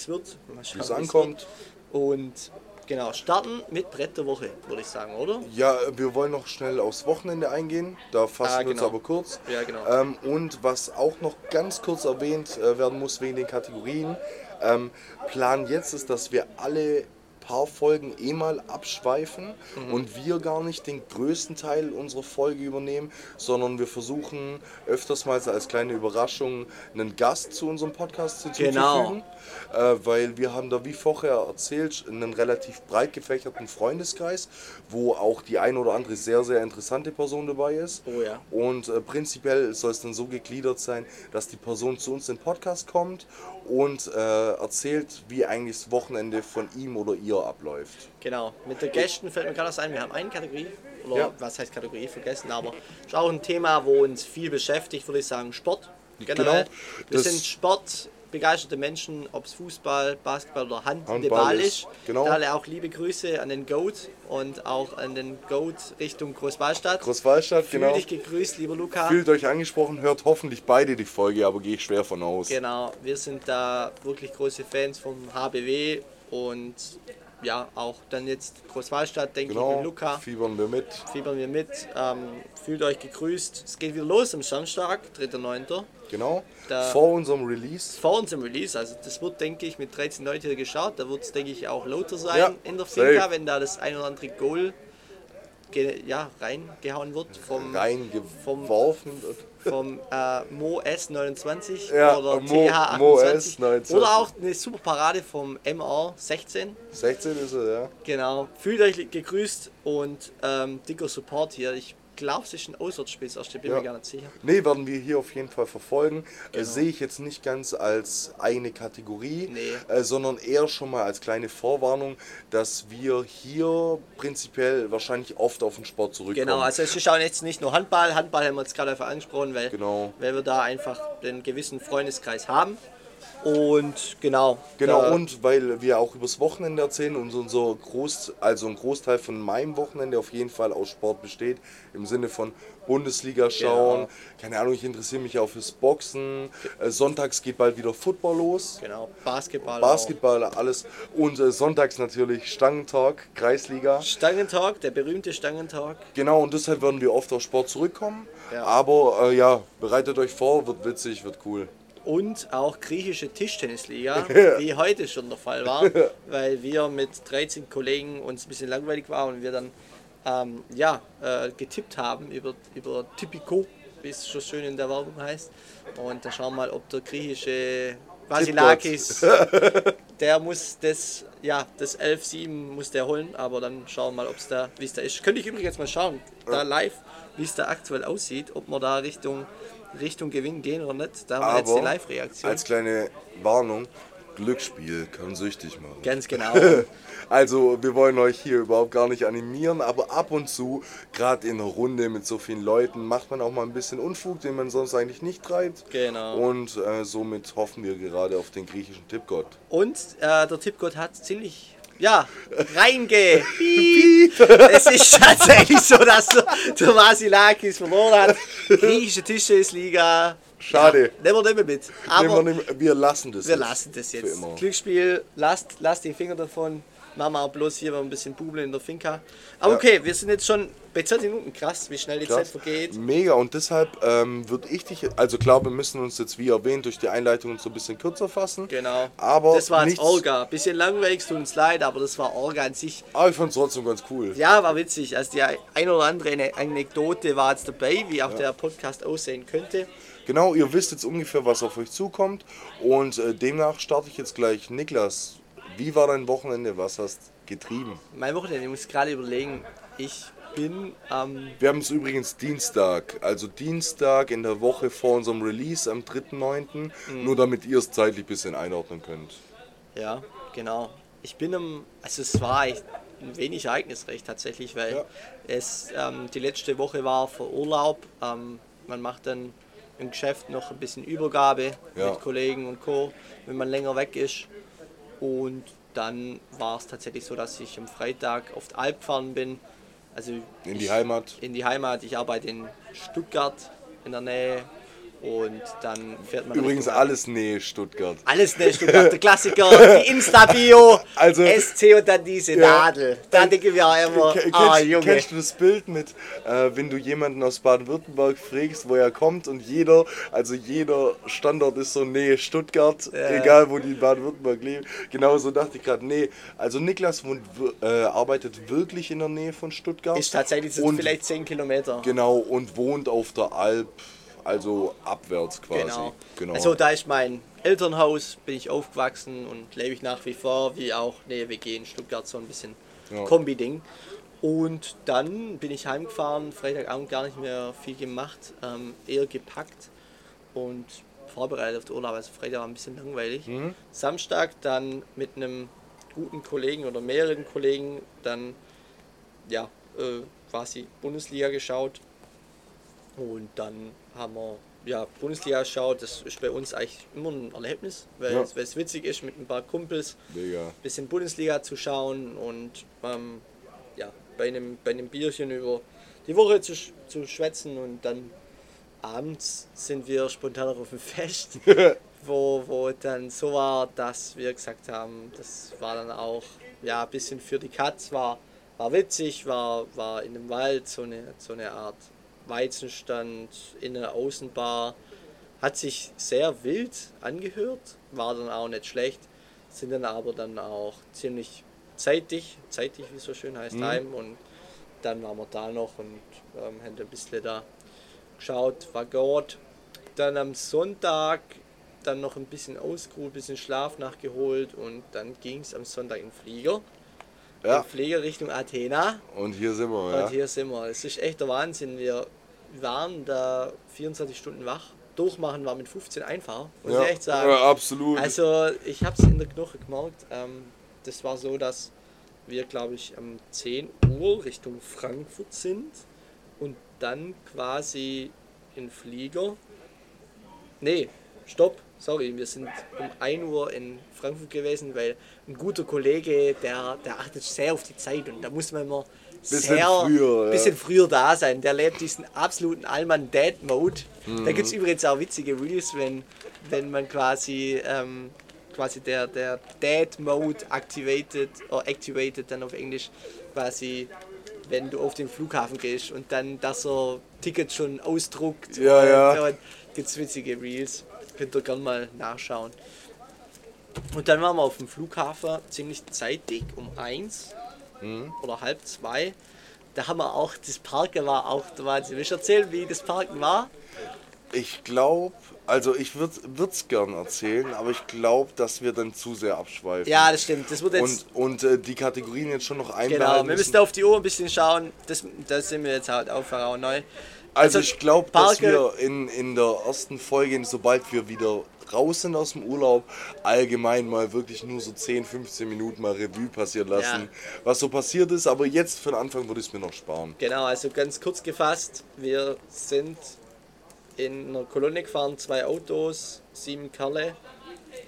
es ankommt. wird. Und genau, starten mit Brett der Woche, würde ich sagen, oder? Ja, wir wollen noch schnell aufs Wochenende eingehen. Da fassen Ah, wir uns genau. aber kurz. Ja, genau. Ähm, und was auch noch ganz kurz erwähnt äh, werden muss wegen den Kategorien. Ähm, Plan jetzt ist, dass wir alle paar Folgen eh mal abschweifen Mhm. und wir gar nicht den größten Teil unserer Folge übernehmen, sondern wir versuchen öfters mal als kleine Überraschung einen Gast zu unserem Podcast hinzuzufügen. Äh, weil wir haben da wie vorher erzählt einen relativ breit gefächerten Freundeskreis, wo auch die ein oder andere sehr, sehr interessante Person dabei ist. Oh ja. Und äh, prinzipiell soll es dann so gegliedert sein, dass die Person zu uns in den Podcast kommt und äh, erzählt, wie eigentlich das Wochenende von ihm oder ihr abläuft. Genau, mit den Gästen fällt mir gerade was ein, wir haben eine Kategorie, oder Ja. was heißt Kategorie, vergessen, aber ist auch ein Thema, wo uns viel beschäftigt, würde ich sagen, Sport. Generell. Genau, Wir das- sind sportbegeisterte Menschen, ob es Fußball, Basketball oder Handball Handball ist. genau. Da alle auch liebe Grüße an den Goat und auch an den Goat Richtung Großwallstadt. Großwallstadt, Fühl genau. dich gegrüßt, lieber Luca. Fühlt euch angesprochen, hört hoffentlich beide die Folge, aber gehe ich schwer von aus. Genau, wir sind da wirklich große Fans vom HBW und ja, auch dann jetzt Großwallstadt, denke ich, Genau, mit Luca. fiebern wir mit. fiebern wir mit. Ähm, fühlt euch gegrüßt. Es geht wieder los am Samstag, 3.9. Genau. Da- Vor unserem Release. Vor unserem Release. Also das wird, denke ich, mit 13 Leuten hier geschaut. Da wird es, denke ich, auch lauter sein Ja, in der safe. Finca, wenn da das ein oder andere Goal ja, reingehauen wird vom, Reingeworfen. vom äh, Mo S29 Ja, oder Mo- TH28 Mo S29. oder auch eine super Parade vom MR16. 16 ist er, ja. Genau. Fühlt euch gegrüßt und ähm, dicker Support hier. Ich glaube, es ist ein Auswärtsspiel, erst ich bin Ja. mir gar nicht sicher. Nee, werden wir hier auf jeden Fall verfolgen. Äh, Genau. sehe ich jetzt nicht ganz als eigene Kategorie, Nee. äh, sondern eher schon mal als kleine Vorwarnung, dass wir hier prinzipiell wahrscheinlich oft auf den Sport zurückkommen. Genau, also es ist auch jetzt nicht nur Handball. Handball haben wir jetzt gerade einfach angesprochen, weil, Genau. weil wir da einfach den gewissen Freundeskreis haben. Und genau. Genau, und weil wir auch übers Wochenende erzählen und unser Groß, also ein Großteil von meinem Wochenende auf jeden Fall aus Sport besteht, im Sinne von Bundesliga schauen, Genau. keine Ahnung, ich interessiere mich auch fürs Boxen, äh, sonntags geht bald wieder Football los, Genau, Basketball. Basketball, alles und äh, sonntags natürlich Stangentalk, Kreisliga. Auch. Stangentag, der berühmte Stangentag. Genau, und deshalb werden wir oft auf Sport zurückkommen, Ja. aber äh, ja, bereitet euch vor, wird witzig, wird cool. Und auch griechische Tischtennisliga, wie heute schon der Fall war, weil wir mit 13 Kollegen uns ein bisschen langweilig waren und wir dann ähm, ja, äh, getippt haben über, über Tipico, wie es so schön in der Werbung heißt. Und da schauen wir mal, ob der griechische Vasilakis, der muss das, ja, das 11-7 muss der holen, aber dann schauen wir mal, ob's da, wie es da ist. Könnte ich übrigens jetzt mal schauen, da live, wie es da aktuell aussieht, ob wir da Richtung, Richtung Gewinn gehen oder nicht. Da haben wir jetzt die Live-Reaktion. als kleine Warnung, Glücksspiel kann süchtig machen. Ganz genau. Also, wir wollen euch hier überhaupt gar nicht animieren, aber ab und zu, gerade in einer Runde mit so vielen Leuten, macht man auch mal ein bisschen Unfug, den man sonst eigentlich nicht treibt. Genau. Und äh, somit hoffen wir gerade auf den griechischen Tippgott. Und äh, der Tippgott hat ziemlich, ja, reinge. es ist tatsächlich so, dass der, Vasilakis verloren hat. Griechische Tischtennisliga. Schade. Ja, nehmen wir nicht mehr mit. Aber Nehmen wir, nicht- wir lassen das wir jetzt lassen das jetzt. Glücksspiel, lasst, lasst die Finger davon. Machen wir auch bloß hier ein bisschen Bubeln in der Finca. Aber Ja. okay, wir sind jetzt schon bei 20 Minuten. Krass, wie schnell die Zeit Krass. vergeht. Mega und deshalb ähm, würde ich dich, also klar, wir müssen uns jetzt wie erwähnt durch die Einleitung so ein bisschen kürzer fassen. Genau. Aber das war jetzt Orga. Bisschen langweilig, tut uns leid, aber das war Orga an sich. Aber ich fand es trotzdem ganz cool. Ja, war witzig. Also die ein oder andere Anekdote war jetzt dabei, wie auch der Podcast aussehen könnte. Genau, ihr wisst jetzt ungefähr, was auf euch zukommt. Und äh, demnach starte ich jetzt gleich. Niklas, wie war dein Wochenende? Was hast getrieben? Mein Wochenende, ich muss gerade überlegen, ich bin am, Wir haben es übrigens Dienstag, also Dienstag in der Woche vor unserem Release am 3.9. Nur damit ihr es zeitlich ein bisschen einordnen könnt. ja, genau. Ich bin am, also es war ein wenig ereignisreich tatsächlich, weil Ja. es ähm, die letzte Woche war vor Urlaub. Ähm, man macht dann im Geschäft noch ein bisschen Übergabe Ja. mit Kollegen und Co., wenn man länger weg ist. Und dann war es tatsächlich so, dass ich am Freitag auf die Alp gefahren bin. Also In die Heimat. In die Heimat. Ich arbeite in Stuttgart in der Nähe. Und dann fährt man. Übrigens Richtung- alles Nähe Stuttgart. Alles ne, Stuttgart, der Klassiker, die Insta-Bio, Also- SC und dann diese Nadel. Da denke ich mir auch immer, ah kennst, Junge. kennst du das Bild mit, äh, wenn du jemanden aus Baden-Württemberg fragst, wo er kommt und jeder, also jeder Standort ist so Nähe Stuttgart, Ja. egal wo die in Baden-Württemberg leben. Genauso dachte ich gerade, nee, also Niklas wohnt, äh, arbeitet wirklich in der Nähe von Stuttgart. Ist tatsächlich so und, vielleicht 10 Kilometer. Genau, und wohnt auf der Alp, also abwärts quasi. Genau. genau. Also da ist mein Elternhaus, bin ich aufgewachsen und lebe ich nach wie vor, wie auch eine WG in Stuttgart, so ein bisschen Ja. Kombi-Ding. Und dann bin ich heimgefahren, Freitagabend gar nicht mehr viel gemacht, ähm, eher gepackt und vorbereitet auf den Urlaub. Also Freitag war ein bisschen langweilig. Mhm. Samstag dann mit einem guten Kollegen oder mehreren Kollegen dann ja, äh, quasi Bundesliga geschaut. Und dann haben wir ja, Bundesliga geschaut. Das ist bei uns eigentlich immer ein Erlebnis, weil, Ja. es, weil es witzig ist, mit ein paar Kumpels ein bisschen Bundesliga zu schauen und ähm, ja, bei, einem, bei einem Bierchen über die Woche zu, zu schwätzen. Und dann abends sind wir spontan auf dem Fest, wo, wo dann so war, dass wir gesagt haben, das war dann auch ja, ein bisschen für die Katz, war, war witzig, war, war in dem Wald so eine, so eine Art Weizenstand in einer Außenbar. Hat sich sehr wild angehört, war dann auch nicht schlecht, sind dann aber dann auch ziemlich zeitig, zeitig wie es so schön heißt, heim und dann waren wir da noch und ähm, haben ein bisschen da geschaut, war gut. Dann am Sonntag dann noch ein bisschen ausgeruht, ein bisschen Schlaf nachgeholt und dann ging es am Sonntag in Flieger. Ja, Flieger Richtung Athena. und hier sind wir, Und ja. hier sind wir. Es ist echt der Wahnsinn. Wir waren da 24 Stunden wach. Durchmachen war mit 15 einfach, muss ja. ich echt sagen. Ja, absolut. Also ich habe es in der Knoche gemerkt. Ähm, das war so, dass wir, glaube ich, um 10 Uhr Richtung Frankfurt sind und dann quasi in Flieger. Nee, stopp, sorry, wir sind um 1 Uhr in Frankfurt gewesen, weil ein guter Kollege, der, der achtet sehr auf die Zeit und da muss man immer Bisschen sehr, früher, ja. bisschen früher da sein. Der lebt diesen absoluten Allmann-Dad-Mode. Da Mhm. gibt es übrigens auch witzige Reels, wenn, wenn man quasi, ähm, quasi der, der Dad-Mode activated, oder activated dann auf Englisch, quasi wenn du auf den Flughafen gehst und dann das so Ticket schon ausdruckt. Ja, und, ja. Und gibt's witzige Reels. Könnt ihr gerne mal nachschauen. Und dann waren wir auf dem Flughafen ziemlich zeitig, um eins Mhm. oder halb zwei. Da haben wir auch, das Parken war auch der Wahnsinn. Willst du erzählen, wie das Parken war? Ich glaube, also ich würde es gern erzählen, aber ich glaube, dass wir dann zu sehr abschweifen. Ja, das stimmt. Das wird jetzt. Und, und äh, die Kategorien jetzt schon noch einbehalten genau, wir müssen. müssen auf die Uhr ein bisschen schauen. Das, das sind wir jetzt halt auch neu. Also ich glaube, dass wir in, in der ersten Folge, sobald wir wieder raus sind aus dem Urlaub, allgemein mal wirklich nur so 10, 15 Minuten mal Revue passieren lassen, Ja. was so passiert ist. Aber jetzt für den Anfang würde ich es mir noch sparen. Genau, also ganz kurz gefasst, wir sind in einer Kolonne gefahren, zwei Autos, sieben Kerle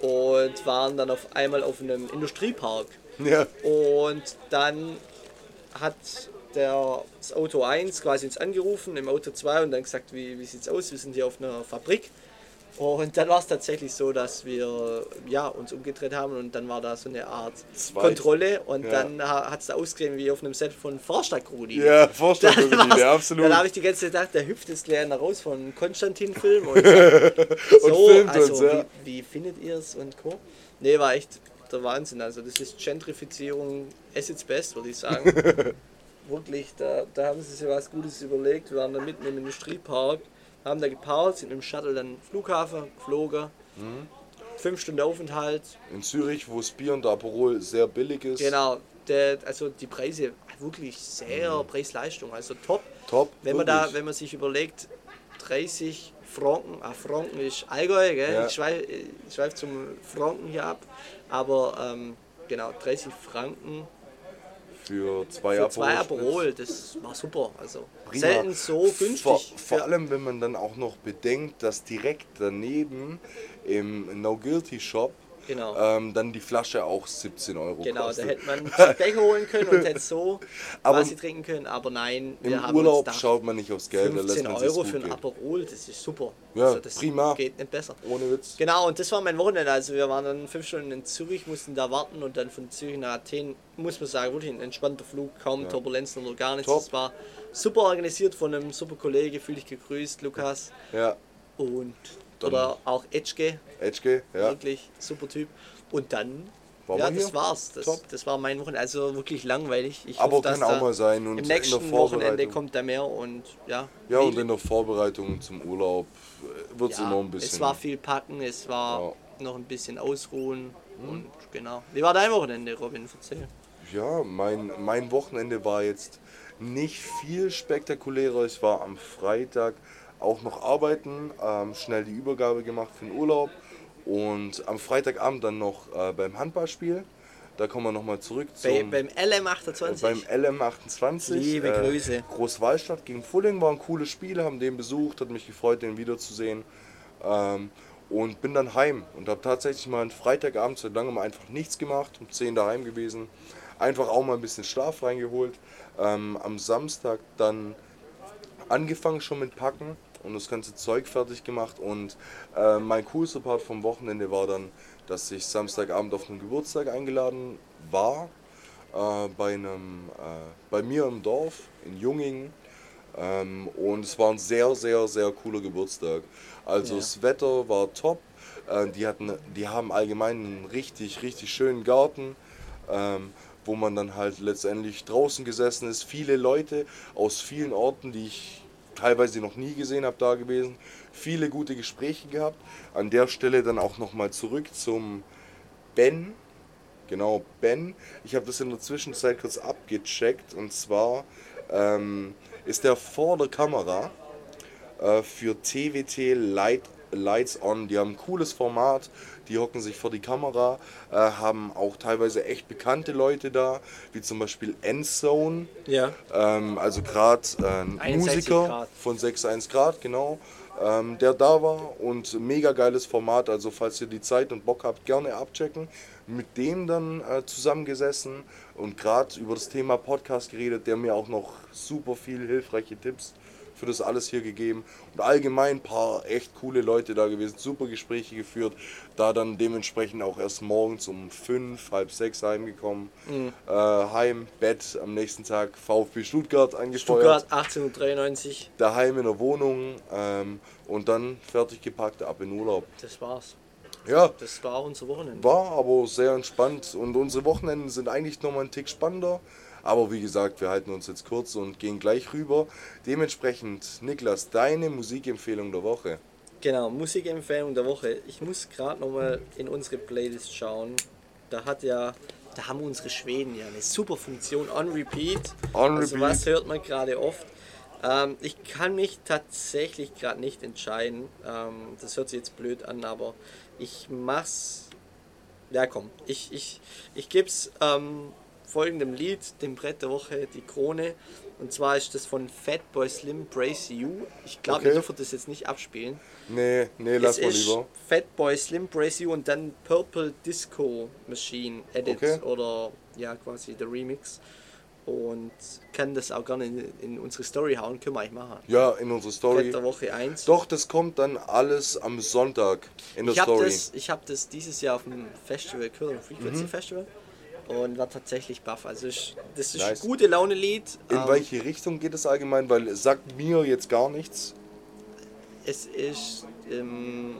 und waren dann auf einmal auf einem Industriepark. Ja, Und dann hat der, das Auto 1 quasi uns angerufen, im Auto 2 und dann gesagt, wie, wie sieht's aus? Wir sind hier auf einer Fabrik. Und dann war es tatsächlich so, dass wir ja, uns umgedreht haben und dann war da so eine Art Zwei. Kontrolle und Ja. dann hat es da ausgesehen wie auf einem Set von Vorstadt-Rudi. ja war's- ja, absolut. dann habe ich die ganze Zeit gedacht, der hüpft jetzt gleich raus von Konstantin-Film und so, filmt also uns, ja. wie, wie findet ihr es und Co. Nee, war echt der Wahnsinn. Also das ist Gentrifizierung at its best, würde ich sagen. Wirklich, da, da haben sie sich was Gutes überlegt. Wir waren da mitten im Industriepark, haben da geparkt, sind mit dem Shuttle dann Flughafen geflogen. Mhm. Fünf Stunden Aufenthalt. in Zürich, wo das Bier und der Aperol sehr billig ist. Genau, der, also die Preise wirklich sehr Preis-Leistung, also top. Top. Wenn man da, wenn man sich überlegt, 30 Franken, ah, Franken ist Allgäu, gell? Ja. ich schweife schweif zum Franken hier ab, aber ähm, genau, 30 Franken für zwei für zwei Aperol. Das war super, also Prima. selten so günstig. Vor, vor allem, wenn man dann auch noch bedenkt, dass direkt daneben im No Guilty Shop Genau. ähm, dann die Flasche auch 17 Euro Genau, da kostet. hätte man Becher holen können und hätte so Aber quasi trinken können, aber nein, wir Im haben Urlaub schaut man nicht aufs Geld, da lässt 15 man sich's Euro für ein. Aperol, das ist super. Ja, also das prima. geht nicht besser. Ohne Witz. Genau, und das war mein Wochenende. Also wir waren dann fünf Stunden in Zürich, mussten da warten und dann von Zürich nach Athen, muss man sagen, wirklich ein entspannter Flug, kaum Turbulenzen oder gar nichts. Top. Es war super organisiert von einem super Kollege, fühle ich gegrüßt, Lukas. Ja, Und Dann- oder auch Etschke, Edge, ja. wirklich super Typ. Und dann, Waren ja, das hier? war's. Das, Top. das war mein Wochenende. Also wirklich langweilig. Ich Aber hoffe, kann auch mal sein. Und Im nächsten Wochenende kommt da mehr und ja. Ja, und in der Vorbereitung zum Urlaub wird es ja, immer ein bisschen. Es war viel packen, es war Ja. Mhm. noch ein bisschen ausruhen und genau. Wie war dein Wochenende, Robin? Erzähl. Ja, mein, mein Wochenende war jetzt nicht viel spektakulärer. Ich war am Freitag auch noch arbeiten, ähm, schnell die Übergabe gemacht für den Urlaub und am Freitagabend dann noch äh, beim Handballspiel. Da kommen wir nochmal zurück Bei, zum, beim LM28. beim LM28. Liebe Grüße. Großwallstadt gegen Fulling war ein cooles Spiel, haben den besucht, hat mich gefreut, den wiederzusehen. Ähm, und bin dann heim und habe tatsächlich mal einen Freitagabend seit langem einfach nichts gemacht, um 10 daheim gewesen. Einfach auch mal ein bisschen Schlaf reingeholt. Ähm, am Samstag dann angefangen schon mit Packen und das ganze Zeug fertig gemacht. Und äh, mein coolster Part vom Wochenende war dann, dass ich Samstagabend auf einen Geburtstag eingeladen war. Äh, bei, einem, äh, bei mir im Dorf in Jungingen. Ähm, und es war ein sehr, sehr, sehr cooler Geburtstag. Also Ja. das Wetter war top. Äh, die, hatten, die haben allgemein einen richtig, richtig schönen Garten. Ähm, wo man dann halt letztendlich draußen gesessen ist. Viele Leute aus vielen Orten, die ich teilweise noch nie gesehen habe, da gewesen. Viele gute Gespräche gehabt. An der Stelle dann auch nochmal zurück zum Ben. Genau, Ben. Ich habe das in der Zwischenzeit kurz abgecheckt. Und zwar ähm, ist er vor der Kamera äh, für TWT Light, Lights On. Die haben ein cooles Format, die hocken sich vor die Kamera, äh, haben auch teilweise echt bekannte Leute da, wie zum Beispiel Endzone, Ja. ähm, also gerade äh, ein 61 Musiker Grad. von 6.1 Grad, genau. ähm, der da war und mega geiles Format. Also falls ihr die Zeit und Bock habt, gerne abchecken. Mit dem dann äh, zusammengesessen und gerade über das Thema Podcast geredet, der mir auch noch super viel hilfreiche Tipps für das alles hier gegeben. Und allgemein ein paar echt coole Leute da gewesen, super Gespräche geführt. Da dann dementsprechend auch erst morgens um fünf, halb sechs heimgekommen. Mhm. Äh, heim, Bett, am nächsten Tag VfB Stuttgart angefeuert. Stuttgart 1893. Daheim in der Wohnung ähm, und dann fertig gepackt, ab in Urlaub. Das war's. Ja, Das war unser Wochenende. war aber sehr entspannt und unsere Wochenenden sind eigentlich nochmal einen Tick spannender. Aber wie gesagt, wir halten uns jetzt kurz und gehen gleich rüber. Dementsprechend, Niklas, deine Musikempfehlung der Woche. Genau, Musikempfehlung der Woche. Ich muss gerade nochmal in unsere Playlist schauen. Da hat ja, da haben unsere Schweden ja eine super Funktion on repeat. On also repeat. was hört man gerade oft? Ähm, ich kann mich tatsächlich gerade nicht entscheiden. Ähm, das hört sich jetzt blöd an, aber ich mach's. Ja komm, ich, ich, ich geb's ähm, folgendem Lied, dem Brett der Woche, die Krone. Und zwar ist das von Fatboy Slim Brace You. Ich glaube, Okay. ich dürfen das jetzt nicht abspielen. Nee, nee, lass es mal ist lieber. Fatboy Slim Brace You und dann Purple Disco Machine Edit Okay. oder ja quasi der Remix. Und kann das auch gerne in, in unsere Story hauen, können wir eigentlich machen. Ja, in unserer Story. Brett der Woche 1. Doch, das kommt dann alles am Sonntag in der ich habe Story. das, ich hab das dieses Jahr auf dem Festival, Köln Frequency Festival und war tatsächlich baff. Also ich, das ist. Nice. ein gute Laune-Lied. In Ähm, welche Richtung geht es allgemein? Weil es sagt mir jetzt gar nichts. Es ist ähm,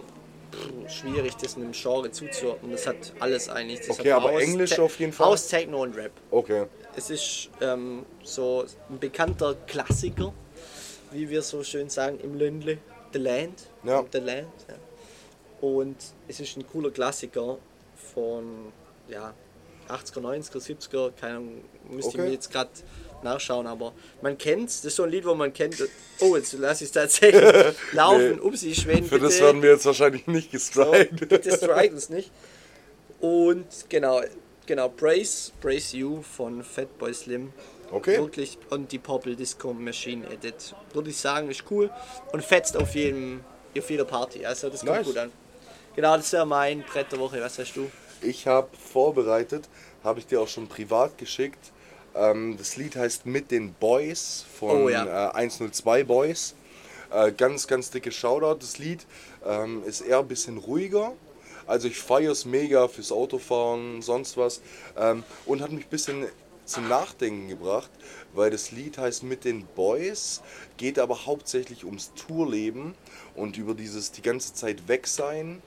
pff, schwierig, das einem Genre zuzuordnen. Das hat alles eigentlich. Das Okay, aber House, Englisch Te- auf jeden Fall? House, Techno und Rap. Okay. Es ist ähm, so ein bekannter Klassiker, wie wir so schön sagen, im Ländle. The Land. Ja. The Land. Ja. Und es ist ein cooler Klassiker von ja, 80er, 90er, 70er, keine Ahnung, müsste Okay. ich mir jetzt gerade nachschauen, aber man kennt Das ist so ein Lied, wo man kennt. Oh, jetzt lasse ich es tatsächlich laufen. Nee. Upsi, Schweden. Für das bitte. werden wir jetzt wahrscheinlich nicht So, gestrikt. bitte strike uns nicht. Und genau, genau, Brace, Brace You von Fatboy Slim. Okay. Wirklich, und die Purple Disco Machine Edit. Würde ich sagen, ist cool und fetzt auf jedem, auf jeder Party. Also das kommt Nice. gut an. Genau, das wäre mein Brett der Woche. Was hast du? Ich habe vorbereitet, habe ich dir auch schon privat geschickt. Ähm, das Lied heißt Mit den Boys von Oh ja. äh, 102 Boys. Äh, ganz, ganz dicke Shoutout. Das Lied ähm, ist eher ein bisschen ruhiger. Also ich feiere es mega fürs Autofahren, sonst was. Ähm, und hat mich ein bisschen zum Nachdenken gebracht, weil das Lied heißt Mit den Boys, geht aber hauptsächlich ums Tourleben und über dieses die ganze Zeit weg sein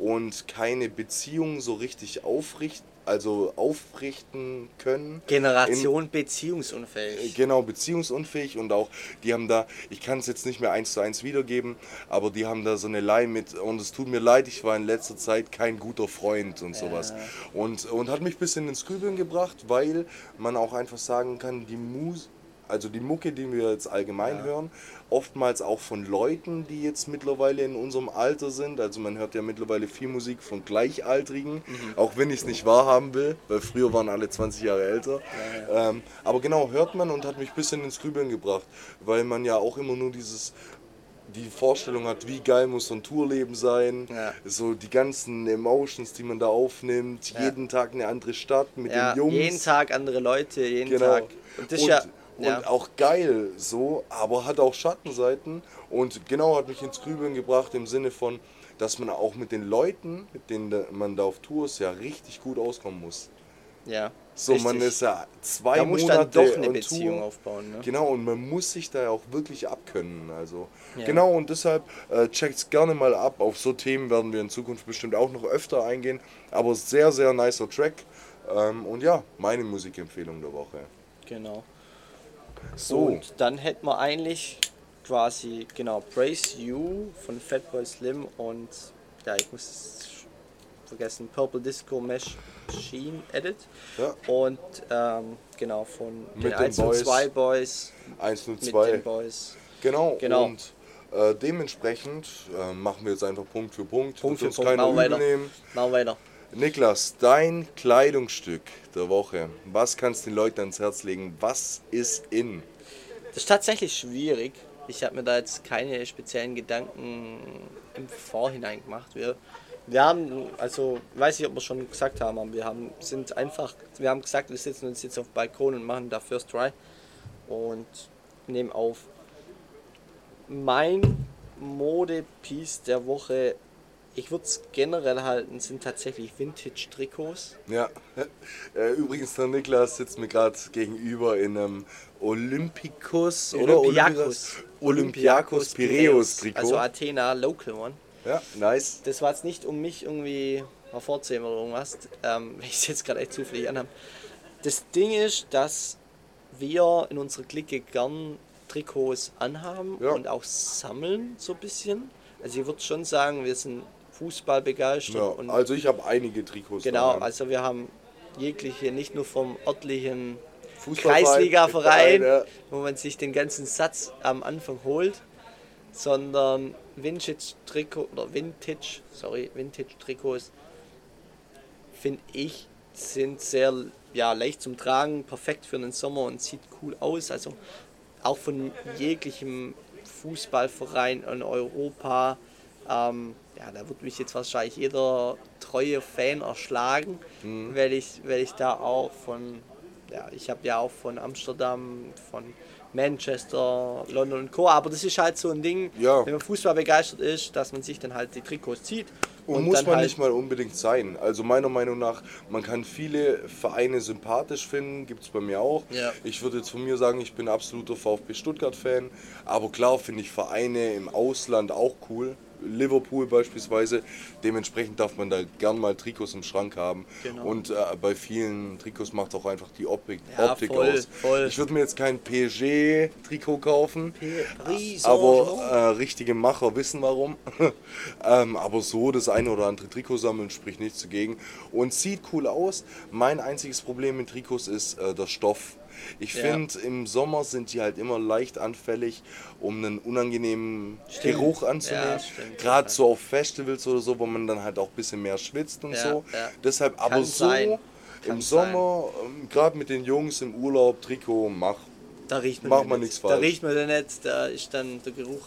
und keine Beziehung so richtig aufrichten, also aufrichten können. Generation Äh, beziehungsunfähig. Genau, beziehungsunfähig und auch, die haben da, ich kann es jetzt nicht mehr eins zu eins wiedergeben, aber die haben da so eine Line mit, und es tut mir leid, ich war in letzter Zeit kein guter Freund und sowas. Und, und hat mich ein bisschen ins Grübeln gebracht, weil man auch einfach sagen kann, die Mus also die Mucke, die wir jetzt allgemein hören, oftmals auch von Leuten, die jetzt mittlerweile in unserem Alter sind. Also man hört ja mittlerweile viel Musik von Gleichaltrigen, auch wenn ich es nicht wahrhaben will, weil früher waren alle 20 Jahre älter. Ähm, aber genau, hört man und hat mich ein bisschen ins Grübeln gebracht, weil man ja auch immer nur dieses die Vorstellung hat, wie geil muss so ein Tourleben sein, Ja. so die ganzen Emotions, die man da aufnimmt, Ja. jeden Tag eine andere Stadt mit Ja, den Jungs. jeden Tag andere Leute, jeden Genau. Tag. Und das ist ja, und ja. auch geil so, aber hat auch Schattenseiten und genau hat mich ins Grübeln gebracht im Sinne von, dass man auch mit den Leuten, mit denen man da auf Tour ist, ja richtig gut auskommen muss. ja. So, man richtig. ist ja zwei da muss Monate dann doch eine Beziehung Tour. aufbauen. Ne? Genau, und man muss sich da ja auch wirklich abkönnen. Also, Ja. genau, und deshalb äh, checkt's gerne mal ab. Auf so Themen werden wir in Zukunft bestimmt auch noch öfter eingehen. Aber sehr, sehr nicer Track. Ähm, und ja, meine Musikempfehlung der Woche. Genau. So, Und dann hätten wir eigentlich quasi, genau, Praise You von Fatboy Slim und, ja, ich muss es vergessen, Purple Disco Mesh Machine Edit. ja, Und, ähm, genau, von Mit den den 1 und 2 Boys, 1 und mit 2. den Boys. Genau, Genau. und äh, dementsprechend äh, machen wir jetzt einfach Punkt für Punkt. Punkt für uns Punkt, machen wir weiter. Machen weiter. Niklas, dein Kleidungsstück der Woche. Was kannst du den Leuten ans Herz legen? Was ist in? Das ist tatsächlich schwierig, Ich habe mir da jetzt keine speziellen Gedanken im Vorhinein gemacht. Wir, wir haben, also weiß ich, ob wir schon gesagt haben, aber wir haben sind einfach, wir haben gesagt, wir sitzen uns jetzt auf dem Balkon und machen da First Try und nehmen auf. Mein Mode-Piece der Woche, ich würde es generell halten, sind tatsächlich Vintage-Trikots. Ja, äh, übrigens, der Niklas sitzt mir gerade gegenüber in einem Olympikus oder Olympiakos. Olympiakos Piraeus Trikot. Also Athena Local One. ja, nice. Das war jetzt nicht, um mich irgendwie hervorzuheben oder irgendwas, ähm, wenn ich es jetzt gerade echt zufällig anhabe. Das Ding ist, dass wir in unserer Clique gern Trikots anhaben Ja. und auch sammeln, so ein bisschen. Also ich würde schon sagen, wir sind Fußball begeistert Ja, also ich habe einige Trikots. genau, daheim. also wir haben jegliche, nicht nur vom örtlichen Fußballverein, Kreisliga-Verein, ja. wo man sich den ganzen Satz am Anfang holt, sondern Vintage-Trikot oder Vintage, sorry, Vintage-Trikots finde ich sind sehr ja, leicht zum Tragen, perfekt für den Sommer und sieht cool aus. Also auch von jeglichem Fußballverein in Europa. Ähm, ja, da wird mich jetzt wahrscheinlich jeder treue Fan erschlagen, weil, ich, weil ich da auch von, ja, ich habe ja auch von Amsterdam, von Manchester, London und Co. Aber das ist halt so ein Ding, Ja. wenn man Fußball begeistert ist, dass man sich dann halt die Trikots zieht. Und, muss dann man halt, nicht mal unbedingt sein. Also meiner Meinung nach, man kann viele Vereine sympathisch finden, gibt es bei mir auch. Ja. Ich würde jetzt von mir sagen, ich bin absoluter VfB Stuttgart-Fan. Aber klar finde ich Vereine im Ausland auch cool. Liverpool beispielsweise. Dementsprechend darf man da gern mal Trikots im Schrank haben. Genau. Und äh, bei vielen Trikots macht auch einfach die Optik, Ja, Optik voll, aus. voll. Ich würde mir jetzt kein PSG-Trikot kaufen. Paris Aber äh, richtige Macher wissen warum. ähm, aber so das eine oder andere Trikot sammeln spricht nichts dagegen. Und sieht cool aus. Mein einziges Problem mit Trikots ist äh, der Stoff. Ich Ja. finde, im Sommer sind die halt immer leicht anfällig, um einen unangenehmen Stimmt. Geruch anzunehmen. Ja. Gerade so auf Festivals oder so, wo man dann halt auch ein bisschen mehr schwitzt und so. ja. Deshalb aber Kann so sein. Kann im. Sommer, gerade mit den Jungs im Urlaub, Trikot, mach. Da riecht man man nicht. nichts Da falsch. riecht man den nicht, da ist dann der Geruch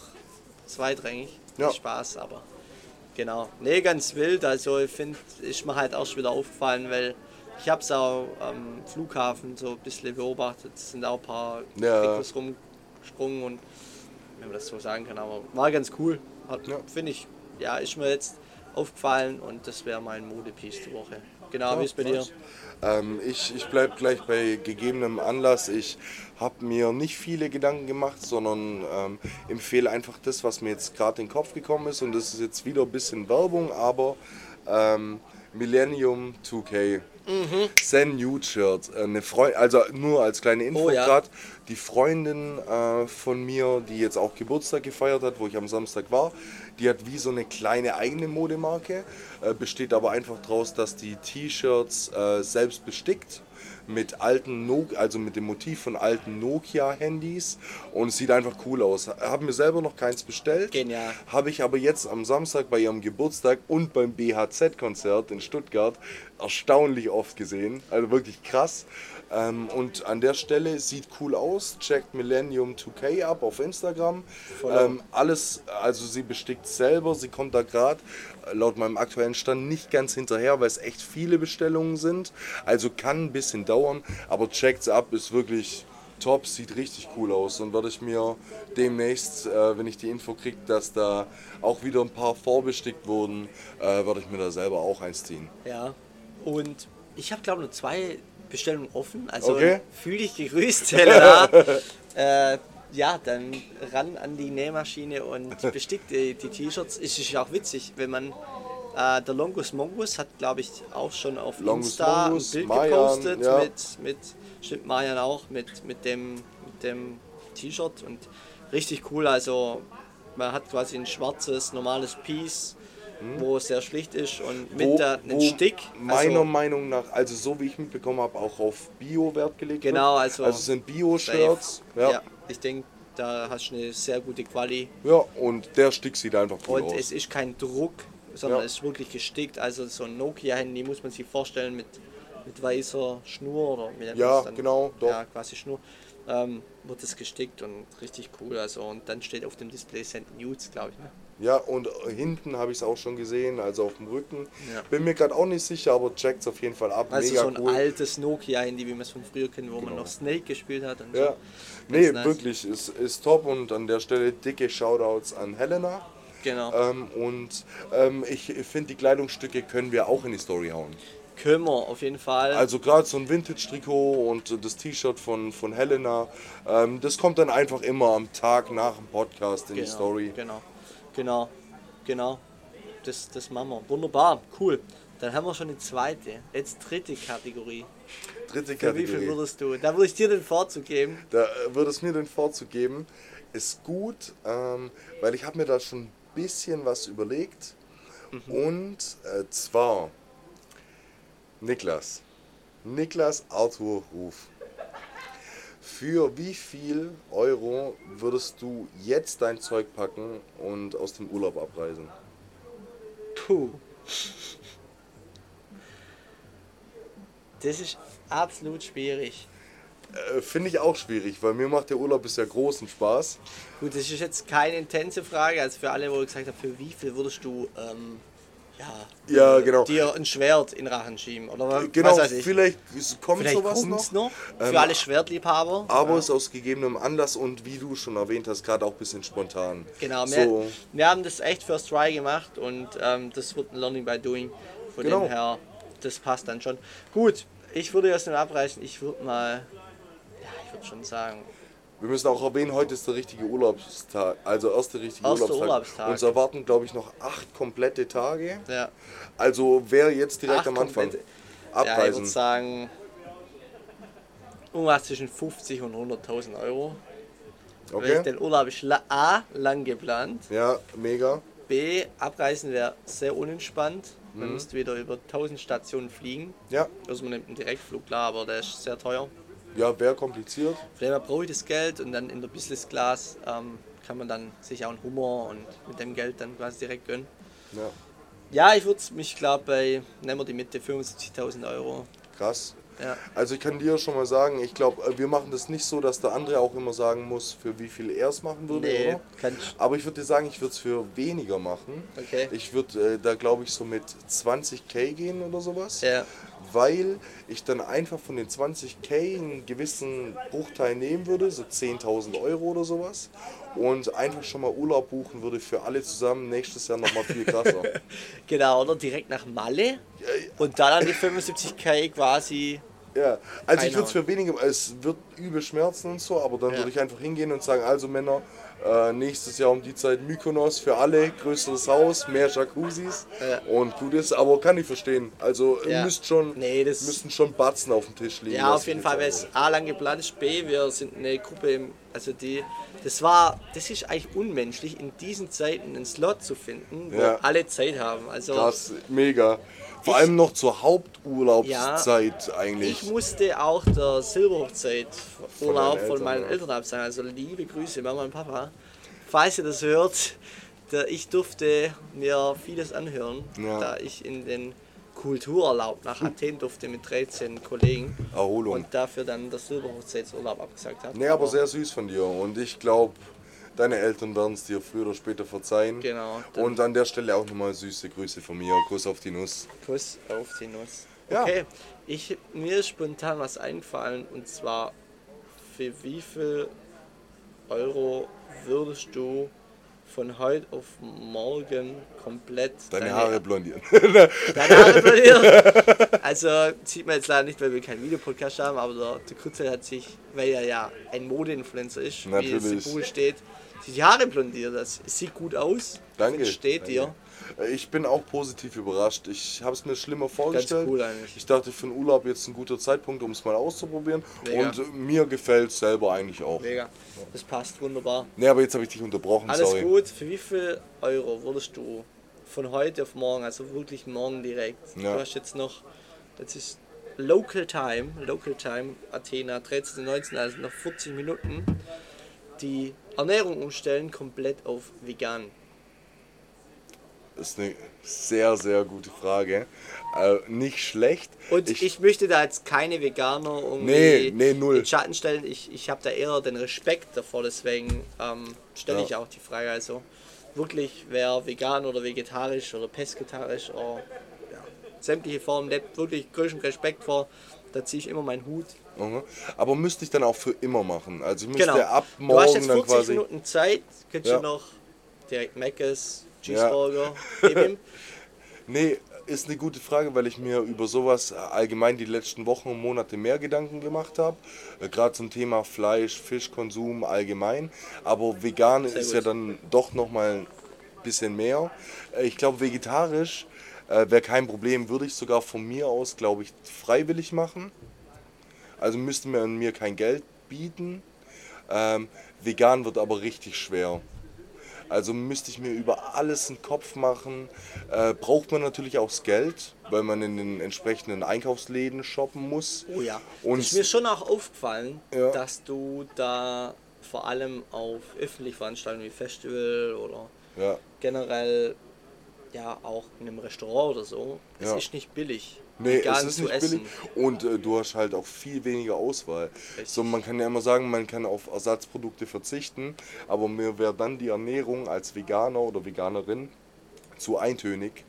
zweitrangig. Ja. Spaß, aber genau. Nee, ganz wild. Also ich finde, ist mir halt erst wieder aufgefallen, weil ich habe es auch am Flughafen so ein bisschen beobachtet. Es sind auch ein paar Ja. Trikots rumgesprungen und wenn man das so sagen kann, aber war ganz cool. Ja. Finde ich, ja, ist mir jetzt aufgefallen und das wäre mein Modepiece die Woche. Genau, wie ist bei dir? Ähm, ich ich bleibe gleich bei gegebenem Anlass. Ich habe mir nicht viele Gedanken gemacht, sondern ähm, empfehle einfach das, was mir jetzt gerade in den Kopf gekommen ist. Und das ist jetzt wieder ein bisschen Werbung, aber ähm, Millennium 2K. Zen Nude Shirt. Eine Freu also nur als kleine Info Oh ja. gerade. Die Freundin äh, von mir, die jetzt auch Geburtstag gefeiert hat, wo ich am Samstag war, die hat wie so eine kleine eigene Modemarke. Äh, besteht aber einfach daraus, dass die T-Shirts äh, selbst bestickt mit alten no also mit dem Motiv von alten Nokia-Handys und es sieht einfach cool aus. Haben mir selber noch keins bestellt. Genial. Habe ich aber jetzt am Samstag bei ihrem Geburtstag und beim BHZ-Konzert in Stuttgart erstaunlich oft gesehen. Also wirklich krass. Ähm, und an der Stelle sieht cool aus. Checkt Millennium 2K ab auf Instagram. Ähm, alles, also sie bestickt selber. Sie kommt da gerade laut meinem aktuellen Stand nicht ganz hinterher, weil es echt viele Bestellungen sind. Also kann ein bisschen dauern, aber checkt's ab, ist wirklich top, sieht richtig cool aus. Und werde ich mir demnächst, äh, wenn ich die Info kriege, dass da auch wieder ein paar vorbestickt wurden, äh, werde ich mir da selber auch eins ziehen. Ja. Und ich habe glaube nur zwei Bestellungen offen. Also Okay. fühl dich gegrüßt, Helena. äh, ja, dann ran an die Nähmaschine und bestick die die T-Shirts. Es ist ja auch witzig, wenn man äh, der Longus Mongus hat, glaube ich, auch schon auf Longus Insta Mongus, ein Bild Mayan, gepostet ja. mit, mit, stimmt Marian auch, mit, mit dem, mit dem T-Shirt und richtig cool. Also man hat quasi ein schwarzes, normales Piece, wo es sehr schlicht ist und mit der, einen Stick. meiner also, Meinung nach, also so wie ich mitbekommen habe, auch auf Bio Wert gelegt Genau, wird. also Also es sind Bio-Shirts. Ja. Ja. ich denke, da hast du eine sehr gute Quali. ja, und der Stick sieht einfach cool Und aus. es ist kein Druck, sondern Ja. es ist wirklich gestickt. Also so ein Nokia-Handy muss man sich vorstellen mit, mit weißer Schnur oder nennt Ja, genau, doch. Ja, quasi Schnur. ähm, wird es gestickt und richtig cool. Also und dann steht auf dem Display Send Nudes, glaube ich. Ne? Ja, und hinten habe ich es auch schon gesehen, also auf dem Rücken. Ja. Bin mir gerade auch nicht sicher, aber checkt es auf jeden Fall ab. Also Mega so ein cool. altes Nokia-Handy, wie man es von früher kennt, wo man Genau. noch Snake gespielt hat. Und Ja, so. nee, nice. wirklich, ist, ist top und an der Stelle dicke Shoutouts an Helena. Genau. Ähm, und ähm, ich finde, die Kleidungsstücke können wir auch in die Story hauen. Können wir auf jeden Fall. Also gerade so ein Vintage-Trikot und das T-Shirt von, von Helena, ähm, das kommt dann einfach immer am Tag nach dem Podcast in genau, die Story. Genau, genau, genau. Das, das machen wir. Wunderbar, cool. Dann haben wir schon die zweite, jetzt dritte Kategorie. Dritte Für wie viel Kategorie. würdest du? Da würde ich dir den Vorzug geben. Da äh, würde es mir den Vorzug geben. Ist gut, ähm, weil ich habe mir da schon ein bisschen was überlegt. Mhm. Und äh, zwar Niklas. Niklas Arthur Ruf. Für wie viel Euro würdest du jetzt dein Zeug packen und aus dem Urlaub abreisen? Puh. Das ist absolut schwierig. Äh, Finde ich auch schwierig, weil mir macht der Urlaub bisher großen Spaß. Gut, das ist jetzt keine intense Frage. Also für alle, wo ich gesagt habe, für wie viel würdest du ähm, ja, Ja, genau. dir ein Schwert in Rachen schieben? Oder Genau, vielleicht kommt Vielleicht sowas noch. noch. Für Ähm, alle Schwertliebhaber. Aber es aus gegebenem Anlass und wie du schon erwähnt hast, gerade auch ein bisschen spontan. Genau, wir, So, wir haben das echt First Try gemacht und ähm, das wird ein Learning by Doing. Von Genau. dem her, das passt dann schon. Gut, ich würde erst mal abreißen, ich würde mal, ja, ich würde schon sagen, wir müssen auch erwähnen, heute ist der richtige Urlaubstag, also erste richtige Erster Urlaubstag. Urlaubstag. Uns erwarten, glaube ich, noch acht komplette Tage. ja. Also wer jetzt direkt Acht am Anfang komplette- Ja, ich abreisen. würde sagen, irgendwas zwischen 50 und 100.000 Euro. Weil okay. der Urlaub ist A, lang geplant. Ja, mega. B, abreisen wäre sehr unentspannt. Man Mhm. müsste wieder über 1000 Stationen fliegen. Ja, Also man nimmt einen Direktflug, klar, aber der ist sehr teuer. Ja, wäre kompliziert. Her brauche ich das Geld und dann in der Business Class ähm, kann man dann sich auch einen Hummer und mit dem Geld dann quasi direkt gönnen. Ja, Ja, ich würde mich glaube bei, nehmen wir die Mitte, 75.000 Euro. krass. Ja, Also ich kann dir schon mal sagen, ich glaube, wir machen das nicht so, dass der andere auch immer sagen muss, für wie viel er es machen würde, nee, oder? kann ich. Aber ich würde dir sagen, ich würde es für weniger machen. Okay. Ich würde äh, da, glaube ich, so mit 20k gehen oder sowas. Ja, Weil ich dann einfach von den 20k einen gewissen Bruchteil nehmen würde, so 10.000 Euro oder sowas. Und einfach schon mal Urlaub buchen würde für alle zusammen nächstes Jahr nochmal viel krasser. genau, oder direkt nach Malle und dann an die 75k quasi. Ja, also ich würde es für weniger, es wird übel schmerzen und so, aber dann Ja. würde ich einfach hingehen und sagen, also Männer, äh, nächstes Jahr um die Zeit Mykonos für alle, größeres Haus, mehr Jacuzzis Ja. und gut ist, aber kann ich verstehen. Also Ja. müsst schon, Nee, müssten schon Batzen auf dem Tisch liegen. Ja, auf jeden Fall, weil es A lang geplant ist, B, wir sind eine Gruppe, im, also die, das war, das ist eigentlich unmenschlich, in diesen Zeiten einen Slot zu finden, wo alle Zeit haben. Also Krass, mega. Vor Ich- allem noch zur Haupturlaubszeit eigentlich. ich musste auch der Silberhochzeit Urlaub deinen von Eltern, meinen ja. Eltern absagen. Also liebe Grüße, Mama und Papa. Falls ihr das hört, der, ich durfte mir vieles anhören, Ja. da ich in den Kultururlaub nach Athen durfte mit 13 Kollegen Erholung. und dafür dann der Silberhochzeitsurlaub abgesagt habe. Nee, aber sehr süß von dir. Und ich glaube, deine Eltern werden es dir früher oder später verzeihen. Genau. Und an der Stelle auch nochmal süße Grüße von mir. Kuss auf die Nuss. Kuss auf die Nuss. Ja. Okay, ich, mir ist spontan was eingefallen und zwar für wie viel Euro würdest du von heute auf morgen komplett Deine Haare blondieren. deine Haare blondieren? Also sieht man jetzt leider nicht, weil wir keinen Videopodcast haben, aber der, der hat sich, weil er ja ein Modeinfluencer ist, wie es im Natürlich. Buch steht, die Haare blondiert. Das sieht gut aus. Danke. Steht Danke. dir. Ich bin auch positiv überrascht. Ich habe es mir schlimmer vorgestellt. cool eigentlich. Ich dachte, für einen Urlaub jetzt ein guter Zeitpunkt, um es mal auszuprobieren. Mega. Und äh, mir gefällt es selber eigentlich auch. Mega. Das passt wunderbar. Nee, aber jetzt habe ich dich unterbrochen, Alles sorry. gut. Für wie viel Euro würdest du von heute auf morgen, also wirklich morgen direkt, Ja. du hast jetzt noch, das ist Local Time, Local Time, Athena, 13. 19, also noch 40 Minuten, die Ernährung umstellen komplett auf vegan. Das ist eine sehr, sehr gute Frage. Äh, nicht schlecht. Und ich, ich, möchte da jetzt keine Veganer irgendwie nee, nee, null. in Schatten stellen. Ich, ich habe da eher den Respekt davor, deswegen ähm, stelle ja. ich auch die Frage. Also wirklich, wer vegan oder vegetarisch oder pesketarisch oder ja, sämtliche Formen, der wirklich größten Respekt vor, da ziehe ich immer meinen Hut. Mhm. Aber müsste ich dann auch für immer machen. Also ich müsste genau. ab morgen du hast jetzt 40 dann quasi. Minuten Zeit, könntest ja. du noch direkt Mc's, Cheeseburger ja. geben. nee, ist eine gute Frage, weil ich mir über sowas allgemein die letzten Wochen und Monate mehr Gedanken gemacht habe. Äh, Gerade zum Thema Fleisch, Fischkonsum allgemein. Aber vegan Sehr ist gut. ja dann doch nochmal ein bisschen mehr. Äh, ich glaube, vegetarisch äh, wäre kein Problem, würde ich sogar von mir aus, glaube ich, freiwillig machen. Also müsste man mir kein Geld bieten. Ähm, vegan wird aber richtig schwer. Also müsste ich mir über alles einen Kopf machen. Äh, braucht man natürlich auch das Geld, weil man in den entsprechenden Einkaufsläden shoppen muss. Oh ja. Und ist mir schon auch aufgefallen, ja. dass du da vor allem auf öffentliche Veranstaltungen wie Festival oder ja. generell ja auch in einem Restaurant oder so, es ja. ist nicht billig. Nee, es ist nicht essen. billig und äh, du hast halt auch viel weniger Auswahl. Richtig. So, man kann ja immer sagen, man kann auf Ersatzprodukte verzichten, aber mir wäre dann die Ernährung als Veganer oder Veganerin zu eintönig.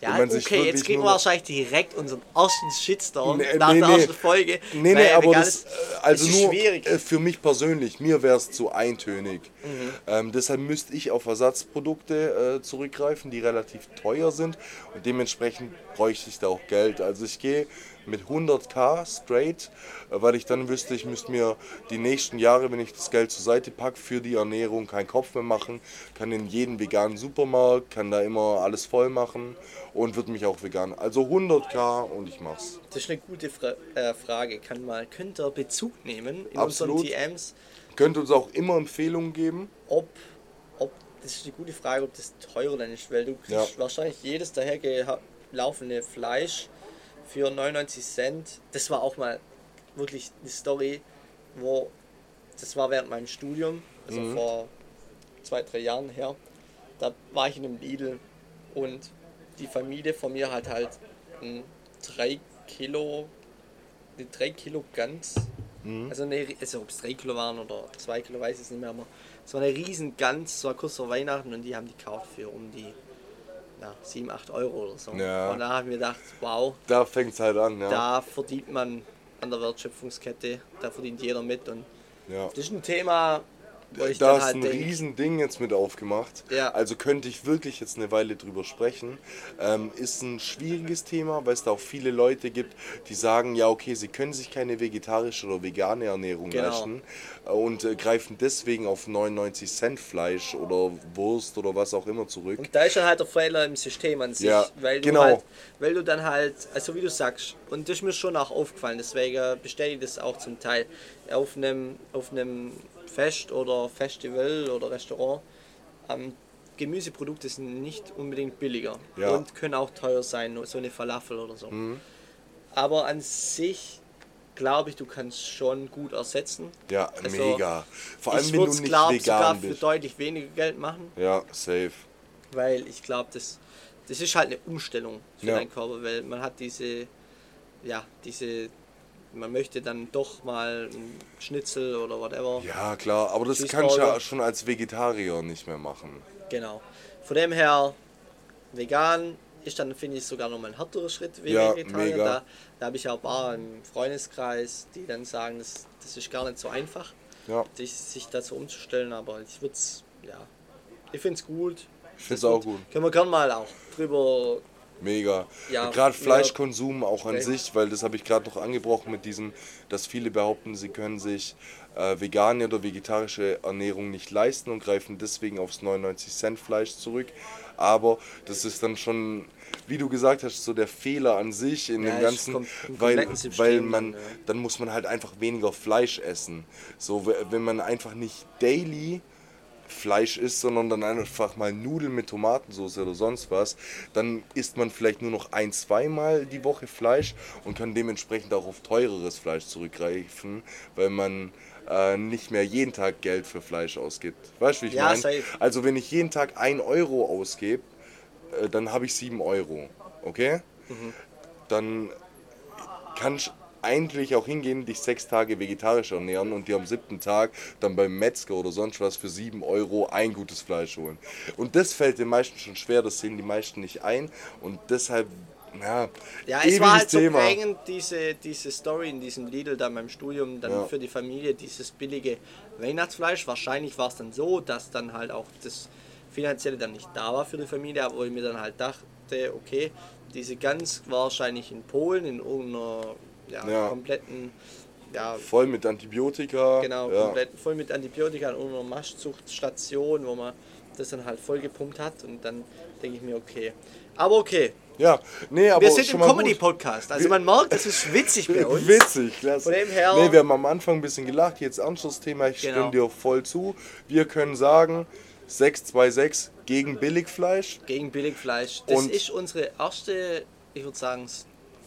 Ja, okay, jetzt kriegen wir wahrscheinlich direkt unseren ersten Shitstorm nee, nach nee, der ersten Folge. Nee, nee, aber das, äh, also nur schwierig. Äh, für mich persönlich, mir wäre es zu eintönig. Mhm. Ähm, deshalb müsste ich auf Ersatzprodukte äh, zurückgreifen, die relativ teuer sind und dementsprechend bräuchte ich da auch Geld. Also ich gehe mit 100k straight, äh, weil ich dann wüsste, ich müsste mir die nächsten Jahre, wenn ich das Geld zur Seite packe, für die Ernährung keinen Kopf mehr machen, kann in jeden veganen Supermarkt, kann da immer alles voll machen und wird mich auch vegan. Also 100k und ich mach's. Das ist eine gute Fra äh, Frage. Kann mal, könnt ihr Bezug nehmen in Absolut. unseren TMs? Könnt uns auch immer Empfehlungen geben? Ob, ob, das ist eine gute Frage, ob das teurer dann ist, weil du kriegst ja. wahrscheinlich jedes dahergelaufene Fleisch für 99 Cent. Das war auch mal wirklich eine Story, wo das war während meinem Studium, also mhm. vor zwei, drei Jahren her. Da war ich in einem Lidl und die Familie von mir hat halt ein 3 Kilo, eine 3 Kilo Gans. Mhm. Also, eine, also ob es 3 Kilo waren oder 2 Kilo, weiß ich es nicht mehr. Aber es war eine riesen Gans, es war kurz vor Weihnachten und die haben die gekauft für um die ja, 7, 8 Euro oder so. Ja. Und da habe ich mir gedacht, wow. Da fängt es halt an, ja. Da verdient man an der Wertschöpfungskette, da verdient jeder mit. Und ja. das ist ein Thema, da ist halt ein denk, Riesending jetzt mit aufgemacht. Ja. Also könnte ich wirklich jetzt eine Weile drüber sprechen. Ähm, ist ein schwieriges Thema, weil es da auch viele Leute gibt, die sagen, ja okay, sie können sich keine vegetarische oder vegane Ernährung genau. leisten und äh, greifen deswegen auf 99 Cent Fleisch oder Wurst oder was auch immer zurück. Und da ist dann halt der Fehler im System an sich, ja, weil, genau. du halt, weil du dann halt, also wie du sagst, und das ist mir schon auch aufgefallen, deswegen bestätige ich das auch zum Teil, auf einem, auf einem Fest oder Festival oder Restaurant, ähm, Gemüseprodukte sind nicht unbedingt billiger ja. und können auch teuer sein, so eine Falafel oder so. Mhm. Aber an sich glaube ich, du kannst schon gut ersetzen. Ja, also, mega. Vor allem, wenn du nicht glaub, vegan sogar bist. für deutlich weniger Geld machen. Ja, safe. Weil ich glaube, das, das ist halt eine Umstellung für ja. deinen Körper, weil man hat diese, ja, diese, man möchte dann doch mal ein Schnitzel oder whatever. Ja, klar, aber das kannst du ja schon als Vegetarier nicht mehr machen. Genau. Von dem her, vegan ist dann, finde ich, sogar noch mal ein härterer Schritt wie ja, Vegetarier. Da, da habe ich auch ein paar im Freundeskreis, die dann sagen, das, das ist gar nicht so einfach, ja. sich, sich dazu umzustellen, aber ich würde es, ja, ich finde es gut. Ich finde es auch gut. Können wir gerne mal auch drüber Mega. Ja, gerade Fleischkonsum auch an sich, weil das habe ich gerade noch angebrochen mit diesem, dass viele behaupten, sie können sich äh, vegane oder vegetarische Ernährung nicht leisten und greifen deswegen aufs 99 Cent Fleisch zurück. Aber das ist dann schon wie du gesagt hast, so der Fehler an sich in ja, dem Ganzen, weil, weil man, dann, ja. dann muss man halt einfach weniger Fleisch essen. So, wenn man einfach nicht daily Fleisch isst, sondern dann einfach mal Nudeln mit Tomatensauce oder sonst was, dann isst man vielleicht nur noch ein, zweimal die Woche Fleisch und kann dementsprechend auch auf teureres Fleisch zurückgreifen, weil man äh, nicht mehr jeden Tag Geld für Fleisch ausgibt. Weißt du, wie ich ja, meine? Also wenn ich jeden Tag ein Euro ausgebe, äh, dann habe ich 7 Euro. Okay? Mhm. Dann kannst eigentlich auch hingehen, dich sechs Tage vegetarisch ernähren und dir am siebten Tag dann beim Metzger oder sonst was für 7 Euro ein gutes Fleisch holen. Und das fällt den meisten schon schwer, das sehen die meisten nicht ein und deshalb, ja, Ja, es war halt Thema. so prägend, diese, diese Story in diesem Lidl da beim Studium, dann Ja. für die Familie dieses billige Weihnachtsfleisch. Wahrscheinlich war es dann so, dass dann halt auch das Finanzielle dann nicht da war für die Familie, aber wo ich mir dann halt dachte, okay, diese Gans wahrscheinlich in Polen, in irgendeiner ja, Ja. kompletten, ja, Voll mit Antibiotika. genau, ja. komplett voll mit Antibiotika in irgendeiner Maschzuchtstation, wo man das dann halt voll gepumpt hat und dann denke ich mir, okay. Aber okay, Ja, nee, aber wir sind im. Comedy-Podcast. Also man merkt, es ist witzig bei uns. Witzig, klasse. Von dem her- nee, wir haben am Anfang ein bisschen gelacht, jetzt ernstes Thema, ich Genau. stimme dir voll zu. Wir können sagen, 626 gegen Billigfleisch. Gegen Billigfleisch. Das Und- ist unsere erste, ich würde sagen,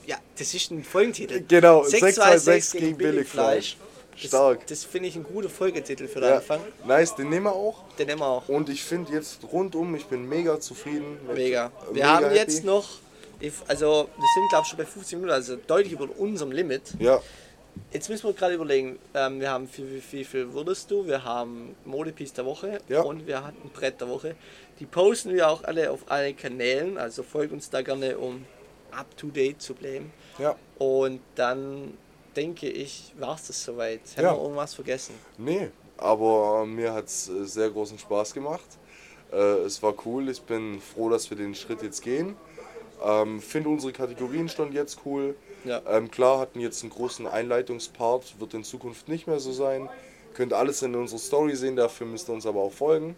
ja, das ist ein Folgentitel. Genau, 626 626 gegen Billigfleisch. Das, Stark. Das finde ich ein guter Folgetitel für den Ja, Anfang. nice, den nehmen wir auch. Den nehmen wir auch. Und ich finde jetzt rundum, ich bin mega zufrieden. Mega. äh, Wir mega haben happy. jetzt noch, also wir sind glaube ich schon bei 15 Minuten, also deutlich über unserem Limit. Ja, Jetzt müssen wir gerade überlegen, ähm, wir haben wie, wie, wie viel wurdest du? Wir haben Modepiece der Woche Ja. und wir hatten Brett der Woche. Die posten wir auch alle auf allen Kanälen, also folgt uns da gerne, um up to date zu bleiben. ja. Und dann denke ich, war es das soweit. Haben Ja. wir irgendwas vergessen? Nee, aber mir hat es sehr großen Spaß gemacht. Äh, es war cool, ich bin froh, dass wir den Schritt jetzt gehen. Ähm, Finde unsere Kategorien schon jetzt cool. Ja. Ähm, klar, hatten jetzt einen großen Einleitungspart, wird in Zukunft nicht mehr so sein. Könnt alles in unserer Story sehen, dafür müsst ihr uns aber auch folgen.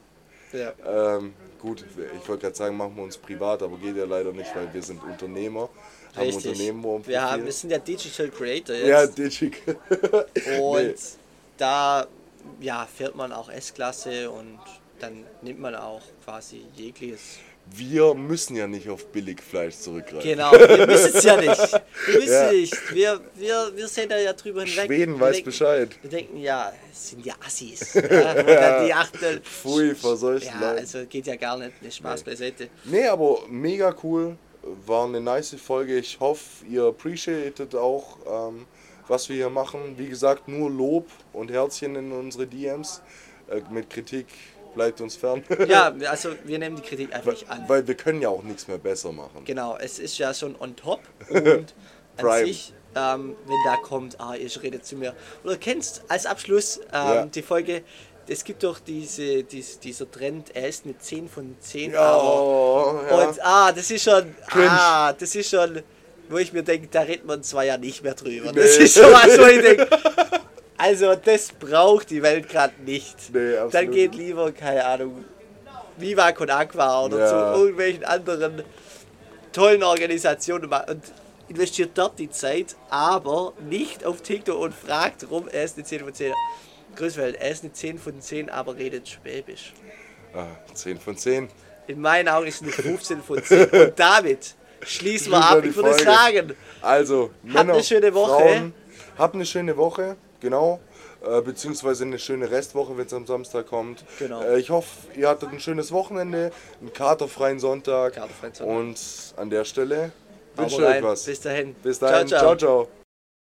Ja. Ähm, gut, ich wollte gerade sagen, machen wir uns privat, aber geht ja leider nicht, weil wir sind Unternehmer. Haben Richtig. Unternehmen wo Wir, haben, wir sind ja Digital Creator Ja, jetzt. Digik. und nee. da ja, fährt man auch S-Klasse und dann nimmt man auch quasi jegliches Wir müssen ja nicht auf Billigfleisch zurückgreifen. Genau, wir müssen es ja nicht. Wir müssen Ja. nicht. Wir, wir, wir sehen da ja drüber hinweg. Schweden weiß denken, Bescheid. Wir denken, ja, es sind ja Assis. Ja, dann die achten. Pfui, vor solchen Ja, Leuten. also geht ja gar nicht. Ne, Spaß beiseite. Nee, aber mega cool. War eine nice Folge. Ich hoffe, ihr appreciated auch, ähm, was wir hier machen. Wie gesagt, nur Lob und Herzchen in unsere DMs. Äh, mit Kritik bleibt uns fern. Ja, also wir nehmen die Kritik einfach nicht an. Weil wir können ja auch nichts mehr besser machen. Genau, es ist ja schon on top und an sich, ähm, wenn da kommt, ah, ihr redet zu mir. Oder kennst als Abschluss ähm, Ja. die Folge, es gibt doch diese, dies, dieser Trend, er ist eine 10 von 10, Ja, aber. ja. Und ah, das ist schon, Cringe. ah, das ist schon, wo ich mir denke, da redet man zwar ja nicht mehr drüber. Nee. Das ist schon was, wo ich denke, also das braucht die Welt gerade nicht. Nee, absolut. Dann geht lieber, keine Ahnung, Viva Con Aqua oder Ja. zu irgendwelchen anderen tollen Organisationen und investiert dort die Zeit, aber nicht auf TikTok und fragt rum, er ist eine 10 von 10. Grüßwelt, er ist eine 10 von 10, aber redet Schwäbisch. Ah, 10 von 10. In meinen Augen ist es eine 15 von 10. Und damit schließen wir ab. Ich würde Folge. sagen, Also, Männer, eine schöne Woche. Frauen, habt eine schöne Woche, genau. Äh, beziehungsweise eine schöne Restwoche, wenn es am Samstag kommt. Genau. Äh, ich hoffe, ihr hattet ein schönes Wochenende, einen katerfreien Sonntag. Katerfreien Sonntag. Und an der Stelle wünsche ich euch was. Bis dahin. Bis dahin. ciao. ciao.